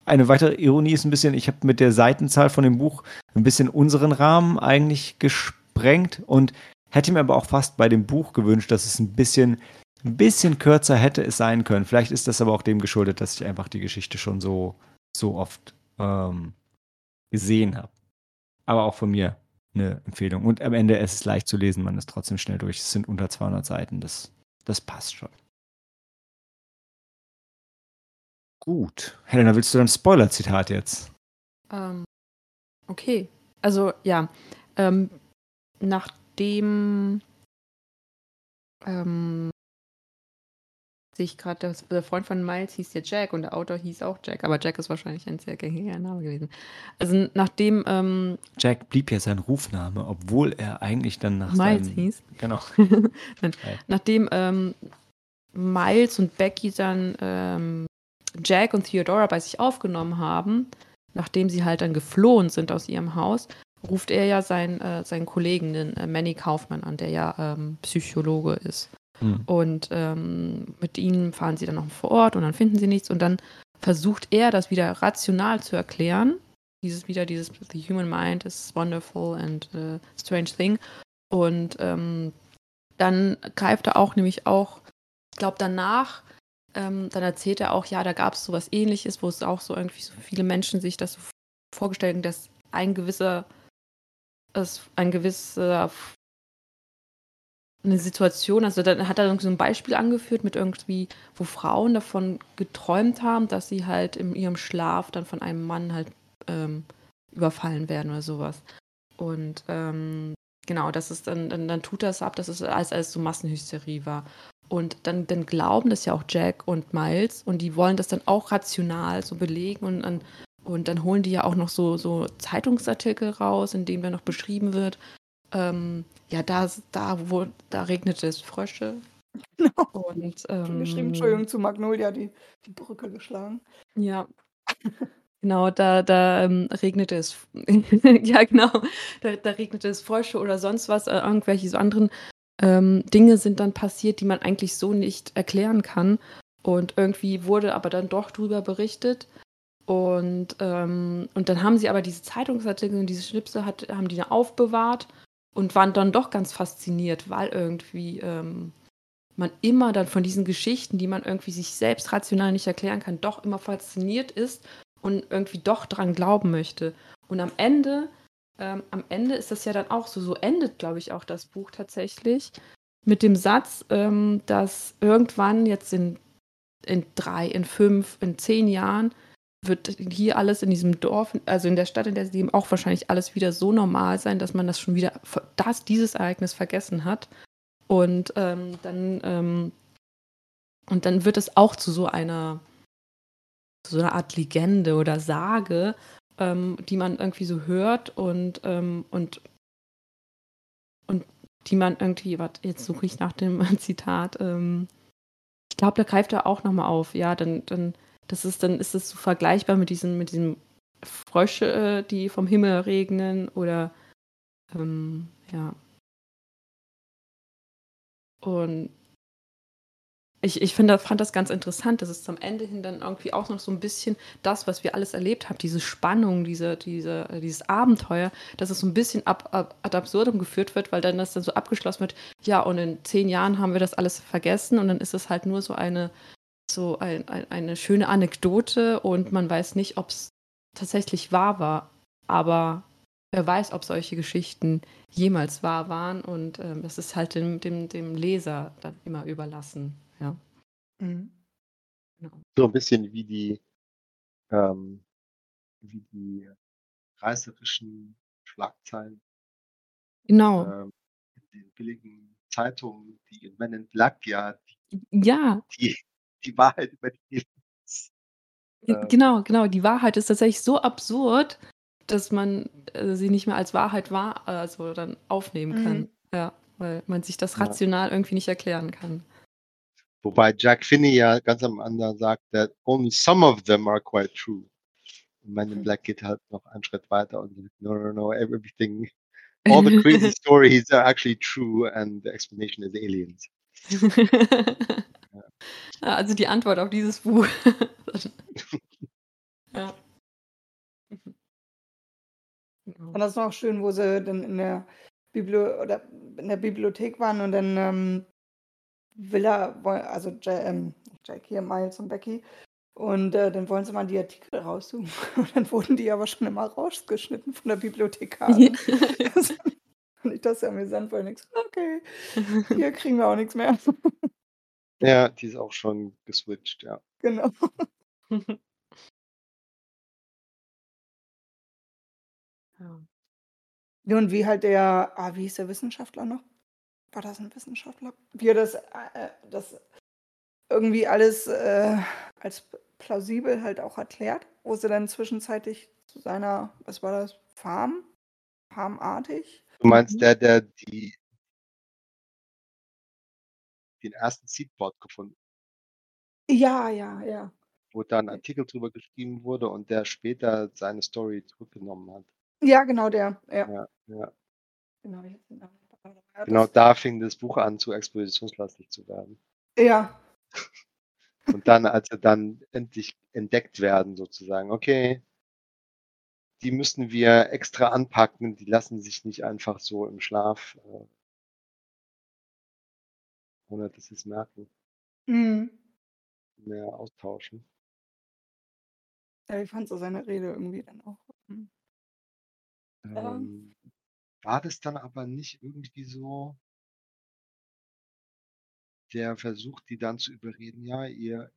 eine weitere Ironie ist ein bisschen, ich habe mit der Seitenzahl von dem Buch ein bisschen unseren Rahmen eigentlich gesprengt und hätte mir aber auch fast bei dem Buch gewünscht, dass es ein bisschen, ein bisschen kürzer hätte es sein können. Vielleicht ist das aber auch dem geschuldet, dass ich einfach die Geschichte schon so, so oft ähm, gesehen habe. Aber auch von mir eine Empfehlung. Und am Ende ist es leicht zu lesen, man ist trotzdem schnell durch. Es sind unter 200 Seiten, das, das passt schon. Gut. Helena, willst du dein Spoiler-Zitat jetzt? Ähm, okay. Also ja, ähm, nachdem ähm, sich gerade der Freund von Miles hieß ja Jack und der Autor hieß auch Jack, aber Jack ist wahrscheinlich ein sehr gängiger Name gewesen. Also nachdem ähm, Jack blieb ja sein Rufname, obwohl er eigentlich dann nach Miles seinem, hieß, Genau. Nachdem ähm, Miles und Becky dann ähm, Jack und Theodora bei sich aufgenommen haben, nachdem sie halt dann geflohen sind aus ihrem Haus, ruft er ja seinen, äh, seinen Kollegen, den äh, Manny Kaufmann an, der ja ähm, Psychologe ist. Hm. Und ähm, mit ihnen fahren sie dann noch vor Ort und dann finden sie nichts und dann versucht er das wieder rational zu erklären. Dieses wieder, dieses The Human Mind is wonderful and uh, strange thing. Und ähm, dann greift er auch nämlich auch, ich glaube danach, ähm, dann erzählt er auch, ja, da gab es sowas ähnliches, wo es auch so irgendwie so viele Menschen sich das so vorgestellt haben, dass ein gewisser, es, ein gewisser eine Situation, also dann hat er so ein Beispiel angeführt mit irgendwie, wo Frauen davon geträumt haben, dass sie halt in ihrem Schlaf dann von einem Mann halt ähm, überfallen werden oder sowas. Und ähm, genau, das ist dann, dann, dann tut das ab, dass es als, als so Massenhysterie war. Und dann, dann glauben das ja auch Jack und Miles und die wollen das dann auch rational so belegen und dann, und dann holen die ja auch noch so, so Zeitungsartikel raus, in denen dann noch beschrieben wird, ähm, ja, da, da, wo, da regnete es Frösche. Genau. Und, ähm, geschrieben, Entschuldigung, zu Magnolia die, die Brücke geschlagen. Ja. Genau, da, da ähm, regnete es. ja, genau. Da, da regnete es Frösche oder sonst was. Äh, irgendwelche so anderen ähm, Dinge sind dann passiert, die man eigentlich so nicht erklären kann. Und irgendwie wurde aber dann doch drüber berichtet. Und, ähm, und dann haben sie aber diese Zeitungsartikel und diese Schnipsel hat, haben die aufbewahrt und waren dann doch ganz fasziniert, weil irgendwie ähm, man immer dann von diesen Geschichten, die man irgendwie sich selbst rational nicht erklären kann, doch immer fasziniert ist und irgendwie doch dran glauben möchte. Und am Ende, ähm, am Ende ist das ja dann auch so, so endet, glaube ich, auch das Buch tatsächlich, mit dem Satz, ähm, dass irgendwann jetzt in, in drei, in fünf, in zehn Jahren wird hier alles in diesem Dorf, also in der Stadt, in der sie leben, auch wahrscheinlich alles wieder so normal sein, dass man das schon wieder, das, dieses Ereignis vergessen hat. Und ähm, dann, ähm, und dann wird es auch zu so einer, zu so einer Art Legende oder Sage, ähm, die man irgendwie so hört und, ähm, und, und die man irgendwie, warte, jetzt suche ich nach dem Zitat, ähm, ich glaube, da greift er auch nochmal auf, ja, dann, dann, das ist, dann ist es so vergleichbar mit diesem, mit diesem Frösche, äh, die vom Himmel regnen oder ähm, ja. Und ich, ich finde, fand das ganz interessant, dass es zum Ende hin dann irgendwie auch noch so ein bisschen das, was wir alles erlebt haben, diese Spannung, diese, diese, dieses Abenteuer, dass es so ein bisschen ab, ab, ad absurdum geführt wird, weil dann das dann so abgeschlossen wird, ja, und in zehn Jahren haben wir das alles vergessen und dann ist es halt nur so eine, so ein, ein, eine schöne Anekdote und man weiß nicht, ob es tatsächlich wahr war. Aber wer weiß, ob solche Geschichten jemals wahr waren und ähm, das ist halt dem, dem, dem Leser dann immer überlassen. Ja. Mhm. Genau. So ein bisschen wie die, ähm, wie die reißerischen Schlagzeilen Genau. ähm, in den billigen Zeitungen, die in Men in Black ja die, Ja, die, die Wahrheit über die ähm, genau, genau. Die Wahrheit ist tatsächlich so absurd, dass man äh, sie nicht mehr als Wahrheit wahr, also dann aufnehmen kann. Mhm. Ja, weil man sich das ja. rational irgendwie nicht erklären kann. Wobei Jack Finney ja ganz am Ende sagt, that only some of them are quite true. Und Men in Black geht halt noch einen Schritt weiter und sagt, no, no, no, everything, all the crazy stories are actually true and the explanation is aliens. Ja. Also die Antwort auf dieses Buch. ja. Und das ist noch schön, wo sie dann in der Bibli oder in der Bibliothek waren und dann ähm, will er, also Ja- ähm, Jack hier, Miles und Becky, und äh, dann wollen sie mal die Artikel raussuchen. Und dann wurden die aber schon immer rausgeschnitten von der Bibliothekarin. Das fand ich das sehr amüsant, weil nichts, okay, hier kriegen wir auch nichts mehr. Ja, die ist auch schon geswitcht, ja. genau. ja. Ja, Und wie halt der, ah, wie hieß der Wissenschaftler noch? War das ein Wissenschaftler? Wie er das, äh, das irgendwie alles äh, als plausibel halt auch erklärt, wo sie dann zwischenzeitlich zu seiner, was war das, Farm? Farmartig? Du meinst der, der die den ersten Seedbot gefunden, Ja, ja, ja. wo da ein Artikel drüber geschrieben wurde und der später seine Story zurückgenommen hat. Ja, genau der. Ja, Ja, ja. genau. Ich hab den Namen ja, Genau da fing das Buch an, zu expositionslastig zu werden. ja, Und dann, als sie dann endlich entdeckt werden, sozusagen, okay, die müssen wir extra anpacken, die lassen sich nicht einfach so im Schlaf, äh, ohne dass sie es merken, mhm. mehr austauschen. ja ich fand so seine Rede irgendwie dann auch. mhm. Ja. Ähm, war das dann aber nicht irgendwie so, der versucht, die dann zu überreden, ja, ihr,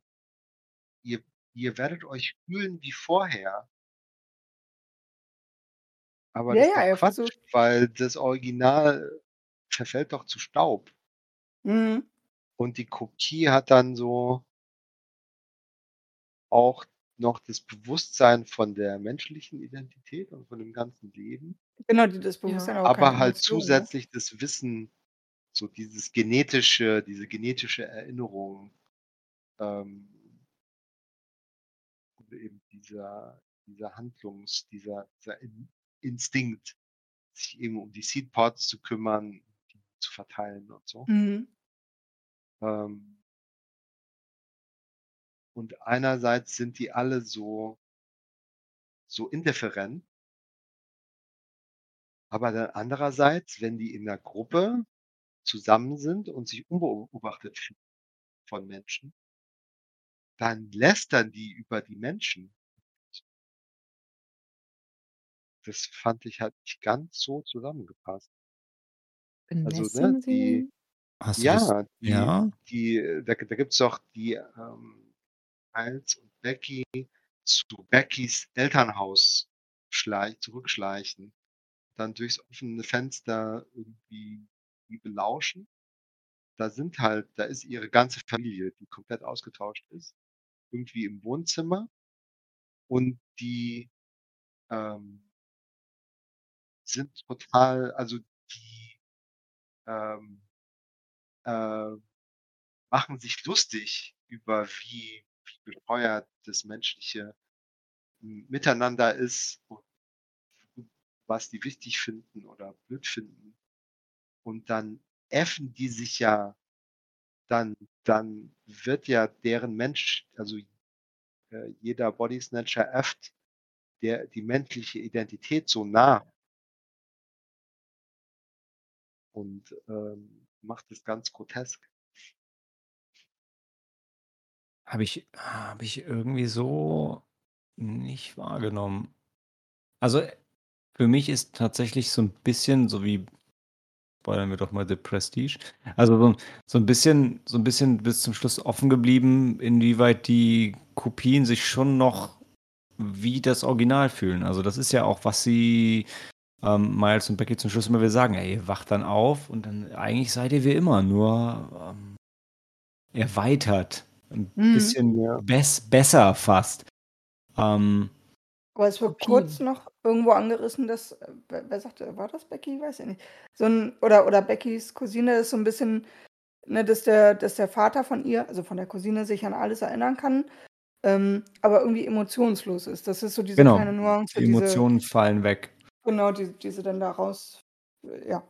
ihr, ihr werdet euch fühlen wie vorher, aber Ja, das ist ja, doch er Quatsch, versucht. weil das Original verfällt doch zu Staub. Mhm. Und die Kopie hat dann so auch noch das Bewusstsein von der menschlichen Identität und von dem ganzen Leben, Genau, die das Bewusstsein, Ja. aber keine aber halt Emotionen, ne? zusätzlich das Wissen, so dieses genetische, diese genetische Erinnerung, ähm, eben dieser, dieser Handlungs, dieser, dieser In Instinkt, sich eben um die Seedpods zu kümmern, die zu verteilen und so. Mhm. Ähm, und einerseits sind die alle so, so indifferent, aber dann andererseits, wenn die in einer Gruppe zusammen sind und sich unbeobachtet fühlen von Menschen, dann lästern die über die Menschen. Das fand ich halt nicht ganz so zusammengepasst. Also, ne, die, sie? Hast du das? ja, die, Ja. die, da, da gibt's doch die ähm, Miles und Becky zu Beckys Elternhaus schleich, zurückschleichen, dann durchs offene Fenster irgendwie belauschen. Da sind halt, da ist ihre ganze Familie, die komplett ausgetauscht ist, irgendwie im Wohnzimmer und die ähm, sind total, also die ähm, äh, machen sich lustig über wie, wie bescheuert das menschliche M- Miteinander ist und was die wichtig finden oder blöd finden. Und dann äffen die sich ja dann dann wird ja deren Mensch also, äh, jeder Body Snatcher äfft der die menschliche Identität so nah. Und, ähm, macht es ganz grotesk. Habe ich habe ich irgendwie so nicht wahrgenommen. Also, für mich ist tatsächlich so 'n bisschen so wie spoilern wir doch mal The Prestige. Also, so so 'n bisschen so 'n bisschen bis zum Schluss offen geblieben, inwieweit die Kopien sich schon noch wie das Original fühlen. Also, das ist ja auch, was sie, ähm, Miles und Becky zum Schluss immer wieder sagen: „Ey, ihr wacht dann auf und dann eigentlich seid ihr wie immer, nur, ähm, erweitert, 'n Mhm. bisschen Ja. bess besser fast.“ Ähm Aber es wird kurz noch irgendwo angerissen, dass äh, wer wer sagte war das Becky? Weiß ich nicht. So 'n oder oder Beckys Cousine ist so 'n bisschen ne, dass der dass der Vater von ihr, also von der Cousine, sich an alles erinnern kann, ähm, aber irgendwie emotionslos ist. Das ist so diese Genau, kleine Nuance, die diese Emotionen fallen weg. genau, die die sie dann da raus äh, ja,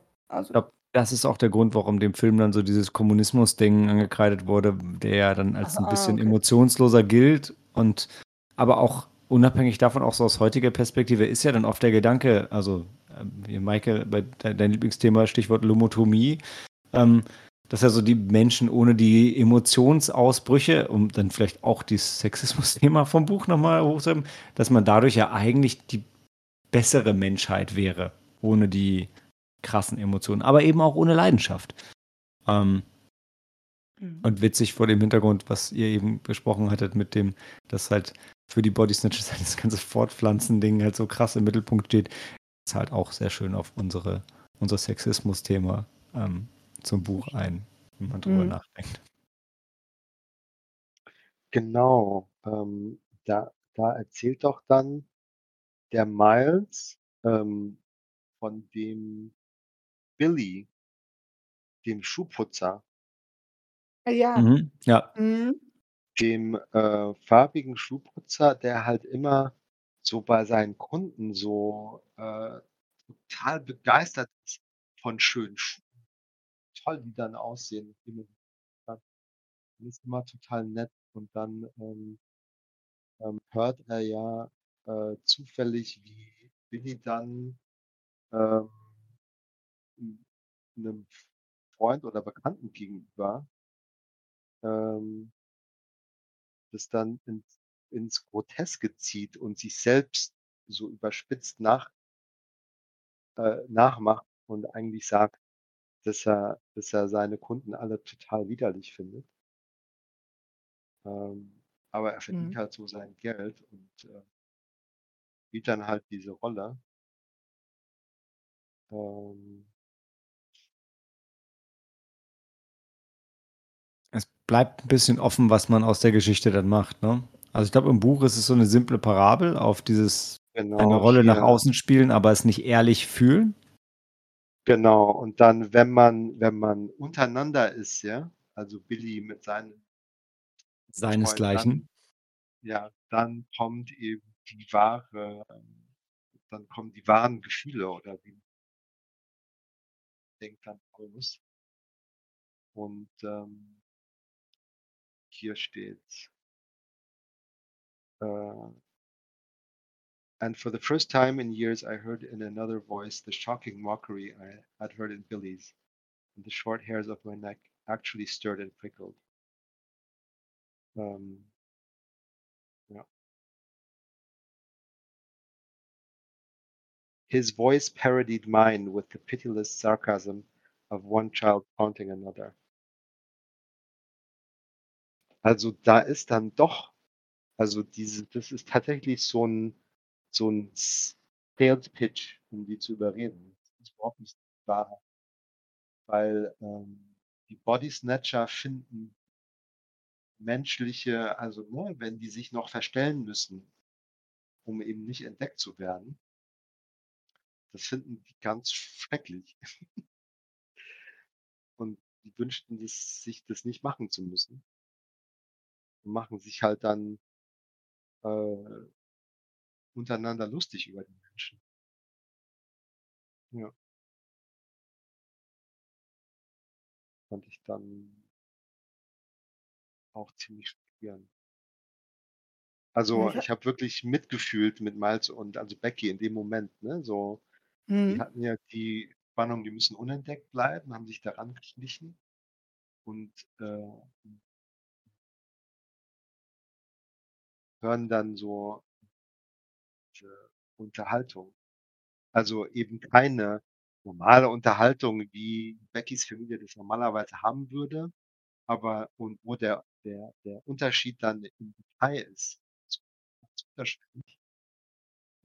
Ich also glaube, das ist auch der Grund, warum dem Film dann so dieses Kommunismus-Ding angekreidet wurde, der ja dann als so, 'n ah, bisschen okay. emotionsloser gilt und aber auch unabhängig davon, auch so aus heutiger Perspektive, ist ja dann oft der Gedanke also, wie Maike bei dei dein Lieblingsthema, Stichwort Lomotomie, ähm, dass ja so die Menschen ohne die Emotionsausbrüche, um dann vielleicht auch dieses Sexismusthema vom Buch noch mal hochzuheben, dass man dadurch ja eigentlich die bessere Menschheit wäre, ohne die krassen Emotionen, aber eben auch ohne Leidenschaft. Ähm Mhm. und witzig vor dem Hintergrund, was ihr eben besprochen hattet mit dem, dass halt für die Body Snatchers halt das ganze Fortpflanzen-Ding halt so krass im Mittelpunkt steht, zahlt auch sehr schön auf unsere unser Sexismus-Thema, ähm, zum Buch ein, wenn man drüber Mhm. nachdenkt. Genau, ähm, da da erzählt doch dann der Miles, ähm, von dem Billy dem Schuhputzer ja. Mhm, ja. Mhm. Dem, äh, farbigen Schuhputzer, der halt immer so bei seinen Kunden so, äh, total begeistert ist von schönen Schuhen. Toll, die dann aussehen. Ist immer total nett und dann, ähm ähm, hört er ja, äh, zufällig, wie Billy dann, ähm hm, 'nem Freund oder Bekannten gegenüber ähm das dann ins ins Groteske zieht und sich selbst so überspitzt nach äh, nachmacht und eigentlich sagt, dass er dass er seine Kunden alle total widerlich findet. Ähm, aber er verdient Mhm. halt so sein Geld und, äh spielt dann halt diese Rolle. Ähm Es bleibt 'n bisschen offen, was man aus der Geschichte dann macht, ne? Also, ich glaube, im Buch ist es so 'ne simple Parabel auf dieses eine Genau, Rolle nach hier außen spielen, aber es nicht ehrlich fühlen. Genau, und dann, wenn man wenn man untereinander ist, ja, also Billy mit seinen Seinesgleichen. dann ja, dann kommt eben die wahre ähm, dann kommen die wahren Gefühle oder wie denkt dann Paulus. Und, ähm hier steht's äh And for the first time in years, I heard in another voice the shocking mockery I had heard in Billy's, and the short hairs of my neck actually stirred and prickled. Um, ähm Ja. His voice parodied mine with the pitiless sarcasm of one child taunting another. Also, da ist dann doch also, diese das ist tatsächlich so 'n so 'n S Sales Pitch, um die zu überreden. Das ist überhaupt nicht Wahrheit. Weil, ähm, die Body Snatcher finden menschliche also, ne, wenn die sich noch verstellen müssen, um eben nicht entdeckt zu werden das finden die ganz schrecklich. Und die wünschten das sich das nicht machen zu müssen. Machen sich halt dann äh untereinander lustig über die Menschen. Ja. Fand ich dann auch ziemlich schockierend. Also, ich ha ich habe wirklich mitgefühlt mit Miles und also Becky in dem Moment, ne? So, die Mhm. hatten ja die Spannung, die müssen unentdeckt bleiben, haben sich daran geschlichen und, äh hören dann so Unterhaltung. Also, eben keine normale Unterhaltung, wie Beckys Familie das normalerweise haben würde, aber und wo der der der Unterschied dann im Detail ist, ganz unterschiedlich,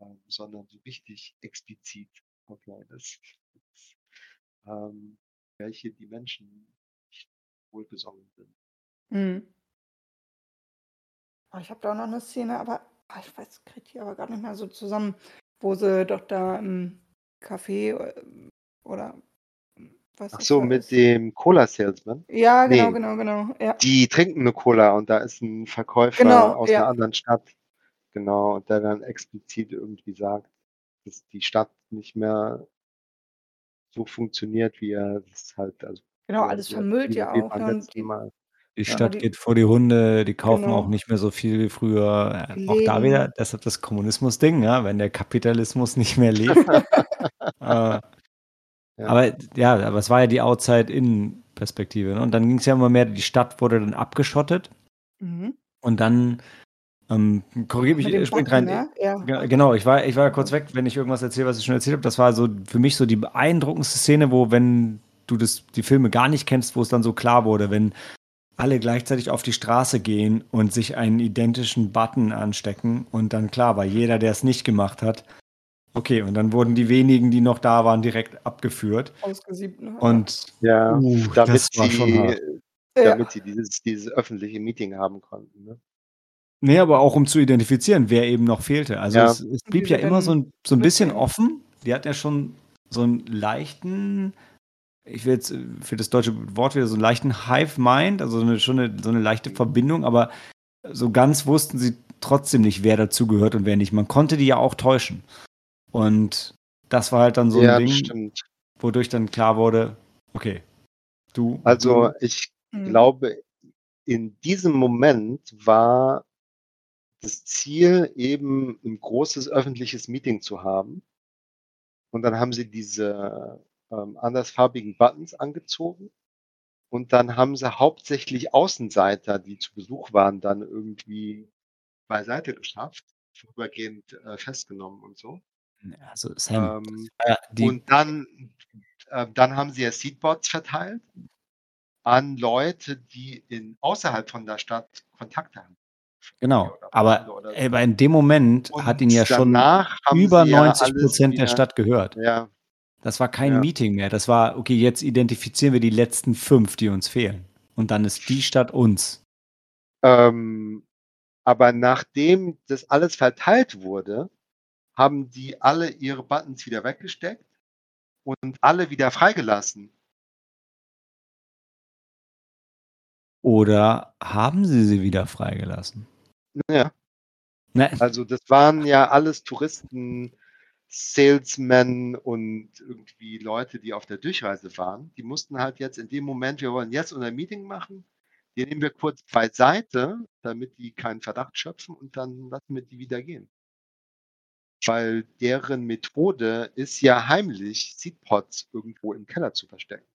ähm, sondern so richtig explizit. Das ist, ähm, welche die Menschen wohlgesonnen sind. Mhm. Ah, ich habe da auch noch 'ne Szene, aber ah, ich weiß kriege die aber grad nicht mehr so zusammen, wo sie doch da im Café, ähm, oder, was Ach so, mit ist. dem Cola-Salesman? Ja, genau, Ne, genau, genau, ja. die trinken 'ne Cola und da ist 'n Verkäufer Genau, aus ja. anderen Stadt. Genau, und der dann explizit irgendwie sagt, dass die Stadt nicht mehr so funktioniert, wie er es halt also, Genau, alles er vermüllt ja auch, ne, und letzten die. Die Ja. Stadt die geht vor die Hunde, die kaufen auch Genau. nicht mehr so viel wie früher. Äh, auch da wieder leben deshalb das Kommunismus-Ding, ja, wenn der Kapitalismus nicht mehr lebt. Äh, Ja. aber ja, aber es war ja die Outside-In-Perspektive, ne? Und dann ging's ja immer mehr die Stadt wurde dann abgeschottet Mhm. und dann, ähm, korrigiere mich, springt rein. ne? Ja. Ge genau, ich war ich war kurz weg, wenn ich irgendwas erzähle, was ich schon erzählt habe. Das war so für mich so die beeindruckendste Szene, wo, wenn du das die Filme gar nicht kennst, wo es dann so klar wurde, wenn alle gleichzeitig auf die Straße gehen und sich einen identischen Button anstecken und dann klar war, jeder, der es nicht gemacht hat okay, und dann wurden die wenigen, die noch da waren, direkt abgeführt. Ausgesiebt, ne? Ja. Und, Ja, uh, damit das war schon sie hart. Ja. damit sie dieses dieses öffentliche Meeting haben konnten, ne? Ne, aber auch um zu identifizieren, wer eben noch fehlte. Also, Ja. es es blieb ja immer so dann 'n so 'n bisschen offen. Die hatten ja schon so 'n leichten ich will jetzt, äh, für das deutsche Wort wieder so 'n leichten Hive-Mind, also, 'ne schon 'ne so 'ne leichte. Verbindung, aber so ganz wussten sie trotzdem nicht, wer dazugehört und wer nicht. Man konnte die ja auch täuschen. Und das war halt dann so 'n Ja, Ding, stimmt. wodurch dann klar wurde: „Okay, du Also, du“ ich Mhm. glaube, in diesem Moment war das Ziel, eben 'n großes öffentliches Meeting zu haben. Und dann haben sie diese, ähm, andersfarbigen Buttons angezogen. Und dann haben sie hauptsächlich Außenseiter, die zu Besuch waren, dann irgendwie beiseite geschafft, vorübergehend, äh, festgenommen und so. Also, Sam, Ähm, ja und dann äh, dann haben sie ja Seatbots verteilt an Leute, die in außerhalb von der Stadt Kontakte haben. Genau, oder aber oder so. aber in dem Moment hat ihnen Und ja schon über sie ja 90 alles der Stadt gehört. ja. Das war kein Ja. Meeting mehr. Das war: „Okay, jetzt identifizieren wir die letzten 5, die uns fehlen. Und dann ist die Stadt uns.“ Ähm, aber nachdem das alles verteilt wurde, haben die alle ihre Buttons wieder weggesteckt und alle wieder freigelassen. Oder haben sie sie wieder freigelassen? Ja. Ne. Also, das waren ja alles Touristen, Salesmen und irgendwie Leute, die auf der Durchreise waren. Die mussten halt jetzt in dem Moment: „Wir wollen jetzt unser Meeting machen. Die nehmen wir kurz beiseite, damit die keinen Verdacht schöpfen und dann lassen wir die wieder gehen.“ Weil deren Methode ist ja heimlich Seatpots irgendwo im Keller zu verstecken.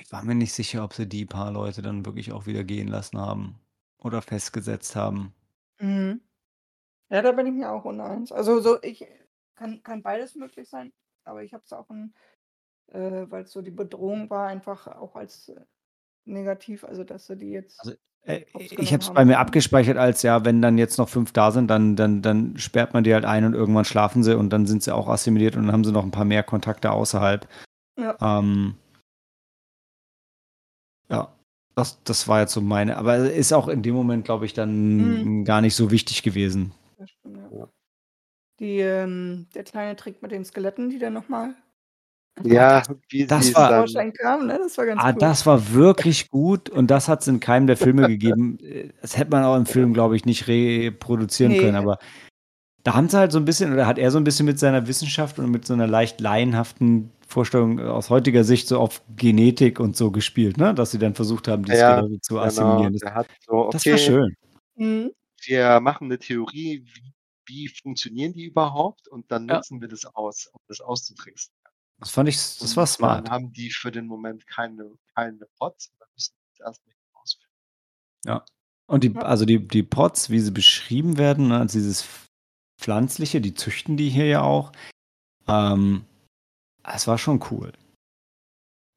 Ich war mir nicht sicher, ob sie die paar Leute dann wirklich auch wieder gehen lassen haben oder festgesetzt haben. Mhm. Ja, da bin ich mir auch uneins. Also, so ich kann kann beides möglich sein, aber ich habe es auch in äh, weil's so die Bedrohung war, einfach auch als, äh, negativ also, dass sie die jetzt Also, äh, ich habe es bei mir abgespeichert als, ja, wenn dann jetzt noch 5 da sind, dann dann dann sperrt man die halt ein und irgendwann schlafen sie und dann sind sie auch assimiliert und dann haben sie noch 'n paar mehr Kontakte außerhalb. Ja. Ähm ja, das das war jetzt so meine aber ist auch in dem Moment, glaube ich, Mhm. dann gar nicht so wichtig gewesen. Das stimmt, ja. Ja. Die, ähm der kleine Trick mit den Skeletten, die dann noch mal Ja, das wie das sie es war dann Vorschein kamen, ne? Das war ganz ah, cool. das war wirklich gut und das hat's in keinem der Filme gegeben. Äh, das hätte man auch im Film, glaube ich, nicht reproduzieren Ne. können, aber da haben sie halt so 'n bisschen oder hat er so 'n bisschen mit seiner Wissenschaft und mit so 'ner leicht laienhaften Vorstellung aus heutiger Sicht so auf Genetik und so gespielt, ne? Dass sie dann versucht haben, die Ja, Skelette zu genau. assimilieren. Das, hat so, das war okay, schön. Mhm. wir machen eine Theorie, wie, wie funktionieren die überhaupt und dann Ja. nutzen wir das aus, um das auszutricksen. Das fand ich, das Und war dann smart. haben die für den Moment keine, keine Pots, dann müssen die das erst nicht ausführen. Und die, Ja. also die, die Pots, wie sie beschrieben werden, ne, als dieses Pflanzliche, die züchten die hier ja auch. Ähm, es war schon cool.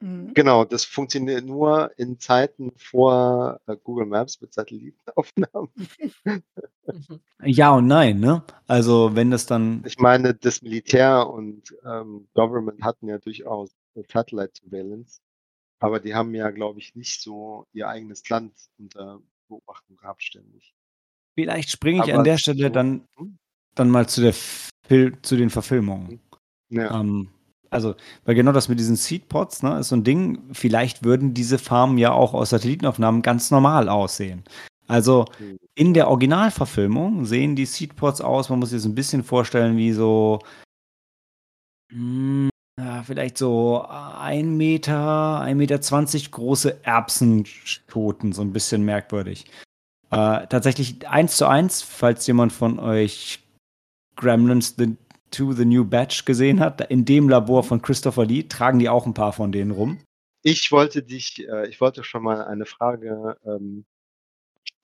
Mhm. Genau, das funktioniert nur in Zeiten vor äh, Google Maps mit Satellitenaufnahmen. Mhm. Ja und nein, ne? Also wenn das dann, Ich meine, das Militär und ähm, Government hatten ja durchaus Satellite Surveillance, aber die haben ja, glaube ich, nicht so ihr eigenes Land unter Beobachtung gehabt ständig. vielleicht springe ich Aber an der Stelle so, dann, hm, dann mal zu, der Fil zu den Verfilmungen. ja, Ähm, also, weil genau das mit diesen Seedpots, ne, ist so ein Ding, vielleicht würden diese Farmen ja auch aus Satellitenaufnahmen ganz normal aussehen. Also hm, in der Originalverfilmung sehen die Seedpots aus, man muss sich das ein bisschen vorstellen, wie so, hm, ja, vielleicht so ein Meter, ein Meter zwanzig große Erbsenstoten, so ein bisschen merkwürdig. Äh, tatsächlich eins zu eins, falls jemand von euch Gremlins the, to the New Batch gesehen hat, in dem Labor von Christopher Lee tragen die auch ein paar von denen rum. Ich wollte dich, äh, ich wollte schon mal eine Frage ähm,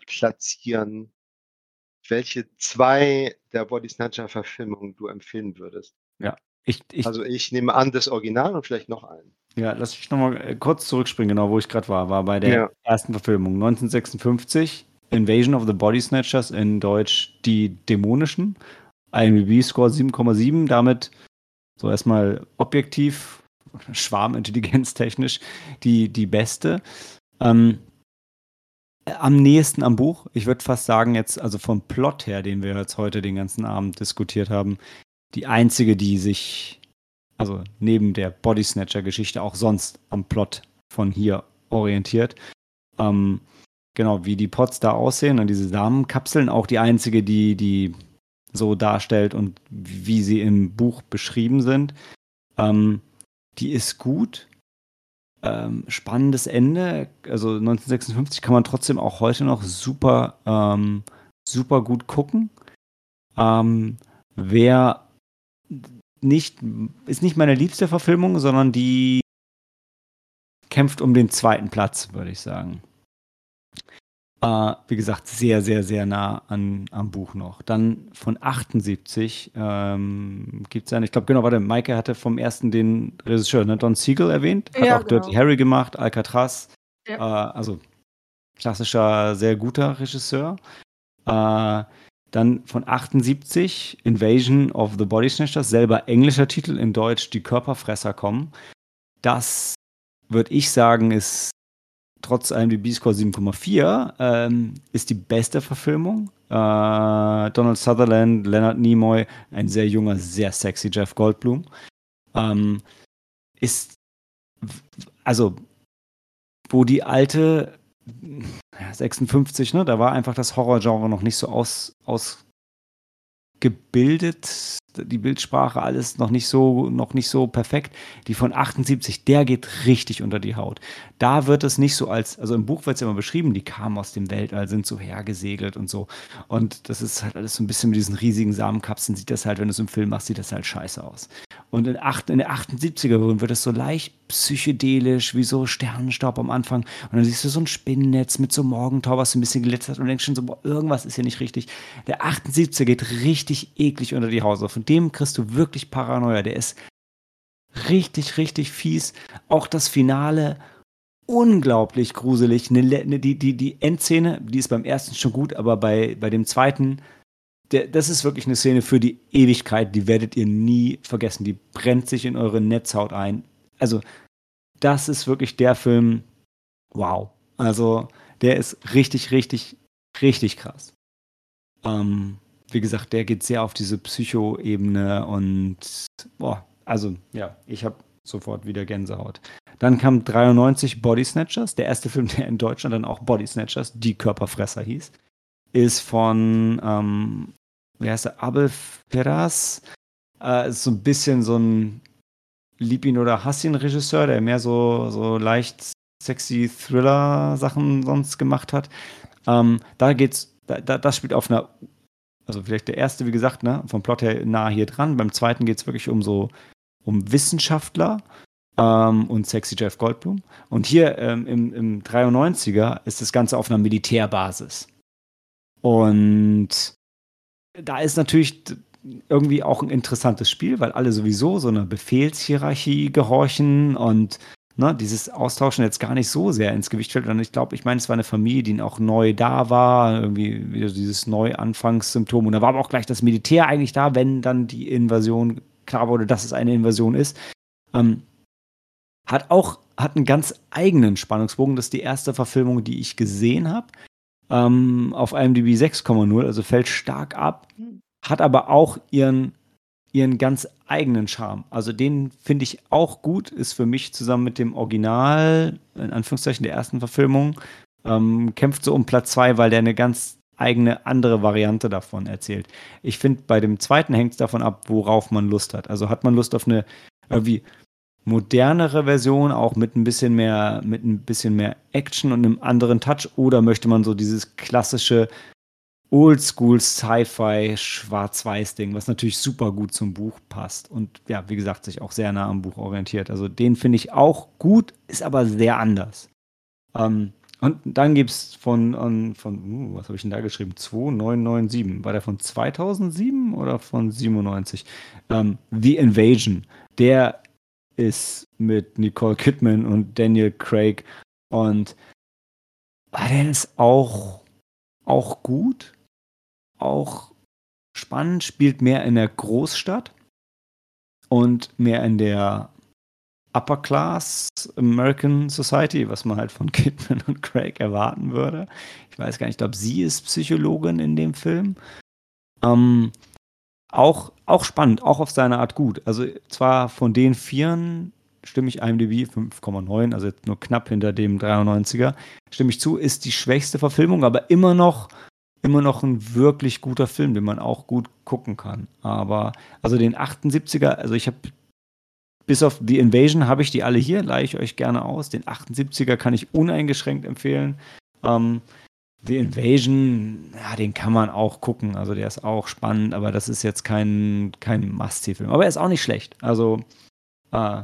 platzieren, welche zwei der Body Snatcher Verfilmungen du empfehlen würdest. Ich, ich, Also ich nehme an, das Original und vielleicht noch einen. ja, lass mich nochmal kurz zurückspringen, genau wo ich gerade war. War bei der Ja. ersten Verfilmung 1956, Invasion of the Body Snatchers, in Deutsch Die Dämonischen. IMDb-Score 7,7, damit so erstmal objektiv, schwarmintelligenztechnisch, die, die beste. Ähm, am nächsten am Buch, ich würde fast sagen, jetzt, also vom Plot her, den wir jetzt heute den ganzen Abend diskutiert haben, die einzige, die sich, also neben der Body Snatcher-Geschichte auch sonst am Plot von hier orientiert. Ähm, genau, wie die Pots da aussehen und diese Samenkapseln, auch die einzige, die, die so darstellt und wie sie im Buch beschrieben sind. Ähm, die ist gut. Ähm, spannendes Ende. Also 1956 kann man trotzdem auch heute noch super, ähm, super gut gucken. Ähm, wer nicht, ist nicht meine liebste Verfilmung, sondern die kämpft um den zweiten Platz, würde ich sagen. Äh, wie gesagt, sehr, sehr, sehr nah an, am Buch noch. Dann von 78 ähm, gibt es einen, ich glaube, genau, warte, Maike hatte vom ersten den Regisseur, ne, Don Siegel erwähnt, hat Ja, auch Dirty genau. Harry gemacht, Alcatraz. Ja. Äh, also klassischer, sehr guter Regisseur. Äh, dann von 78 Invasion of the Body Snatchers, selber englischer Titel, in Deutsch Die Körperfresser kommen. Das würde ich sagen, ist trotz IMDb-Score 7,4 ähm, ist die beste Verfilmung. Äh, Donald Sutherland, Leonard Nimoy, ein sehr junger, sehr sexy Jeff Goldblum. Ähm, ist also wo die alte ja, 56, ne, da war einfach das Horrorgenre noch nicht so aus, ausgebildet, die Bildsprache alles noch nicht so noch nicht so perfekt. Die von 78, der geht richtig unter die Haut. Da wird es nicht so als, also im Buch wird es ja immer beschrieben, die kamen aus dem Weltall, sind so hergesegelt und so. Und das ist halt alles so ein bisschen mit diesen riesigen Samenkapseln, sieht das halt, wenn du es im Film machst, sieht das halt scheiße aus. Und in, acht, in der 78er wird es so leicht psychedelisch, wie so Sternenstaub am Anfang. Und dann siehst du so ein Spinnennetz mit so Morgentau, was so ein bisschen glitzert und denkst schon so, boah, irgendwas ist hier nicht richtig. Der 78er geht richtig eklig unter die Haut. So, Von dem kriegst du wirklich Paranoia. Der ist richtig, richtig fies. Auch das Finale unglaublich gruselig. Die, die, die Endszene, die ist beim ersten schon gut, aber bei, bei dem zweiten, der, das ist wirklich eine Szene für die Ewigkeit, die werdet ihr nie vergessen. Die brennt sich in eure Netzhaut ein. Also, das ist wirklich der Film, wow. Also, der ist richtig, richtig, richtig krass. Ähm, wie gesagt, der geht sehr auf diese Psycho-Ebene und, boah, also, ja, ich habe sofort wieder Gänsehaut. Dann kam 93 Body Snatchers, der erste Film, der in Deutschland dann auch Body Snatchers, die Körperfresser hieß ist von, ähm, wie heißt der, Abel Ferraz. Äh, ist so ein bisschen so ein Lieb ihn oder hass ihn Regisseur, der mehr so, so leicht sexy Thriller-Sachen sonst gemacht hat. Ähm, da geht's, da, das spielt auf einer, also vielleicht der erste, wie gesagt, ne, vom Plot her nah hier dran. Beim zweiten geht es wirklich um so, um Wissenschaftler ähm, und sexy Jeff Goldblum. Und hier ähm, im, im 93er ist das Ganze auf einer Militärbasis. Und da ist natürlich irgendwie auch ein interessantes Spiel, weil alle sowieso so einer Befehlshierarchie gehorchen und ne, dieses Austauschen jetzt gar nicht so sehr ins Gewicht fällt. Und ich glaube, ich meine, es war eine Familie, die auch neu da war, irgendwie wieder dieses Neuanfangssymptom. Und da war aber auch gleich das Militär eigentlich da, wenn dann die Invasion klar wurde, dass es eine Invasion ist. Ähm, hat auch hat einen ganz eigenen Spannungsbogen. Das ist die erste Verfilmung, die ich gesehen habe. Ähm, auf IMDb 6,0, also fällt stark ab. Hat aber auch ihren, ihren ganz eigenen Charme. Also den finde ich auch gut, ist für mich zusammen mit dem Original, in Anführungszeichen der ersten Verfilmung, ähm, kämpft so um Platz zwei, weil der eine ganz eigene andere Variante davon erzählt. Ich finde, bei dem zweiten hängt es davon ab, worauf man Lust hat. Also hat man Lust auf eine irgendwie modernere Version, auch mit ein bisschen mehr, mit ein bisschen mehr Action und einem anderen Touch, oder möchte man so dieses klassische Oldschool Sci-Fi Schwarz-Weiß-Ding, was natürlich super gut zum Buch passt und ja, wie gesagt, sich auch sehr nah am Buch orientiert. Also den finde ich auch gut, ist aber sehr anders. Ähm, und dann gibt es von, von uh, was habe ich denn da geschrieben? 2997. War der von 2007 oder von 97? Ähm, The Invasion. Der ist mit Nicole Kidman und Daniel Craig und ah, der ist auch, auch gut auch spannend, spielt mehr in der Großstadt und mehr in der Upper Class American Society, was man halt von Kidman und Craig erwarten würde. Ich weiß gar nicht, ich glaube, sie ist Psychologin in dem Film. Ähm, auch, auch spannend, auch auf seine Art gut. Also zwar von den Vieren stimme ich IMDb 5,9, also jetzt nur knapp hinter dem 93er, stimme ich zu, ist die schwächste Verfilmung, aber immer noch immer noch ein wirklich guter Film, den man auch gut gucken kann. Aber, also den 78er, also ich habe bis auf The Invasion habe ich die alle hier, leihe ich euch gerne aus. Den 78er kann ich uneingeschränkt empfehlen. Ähm, The Invasion, ja, den kann man auch gucken. Also der ist auch spannend, aber das ist jetzt kein, kein Must-See-Film. Aber er ist auch nicht schlecht. Also äh,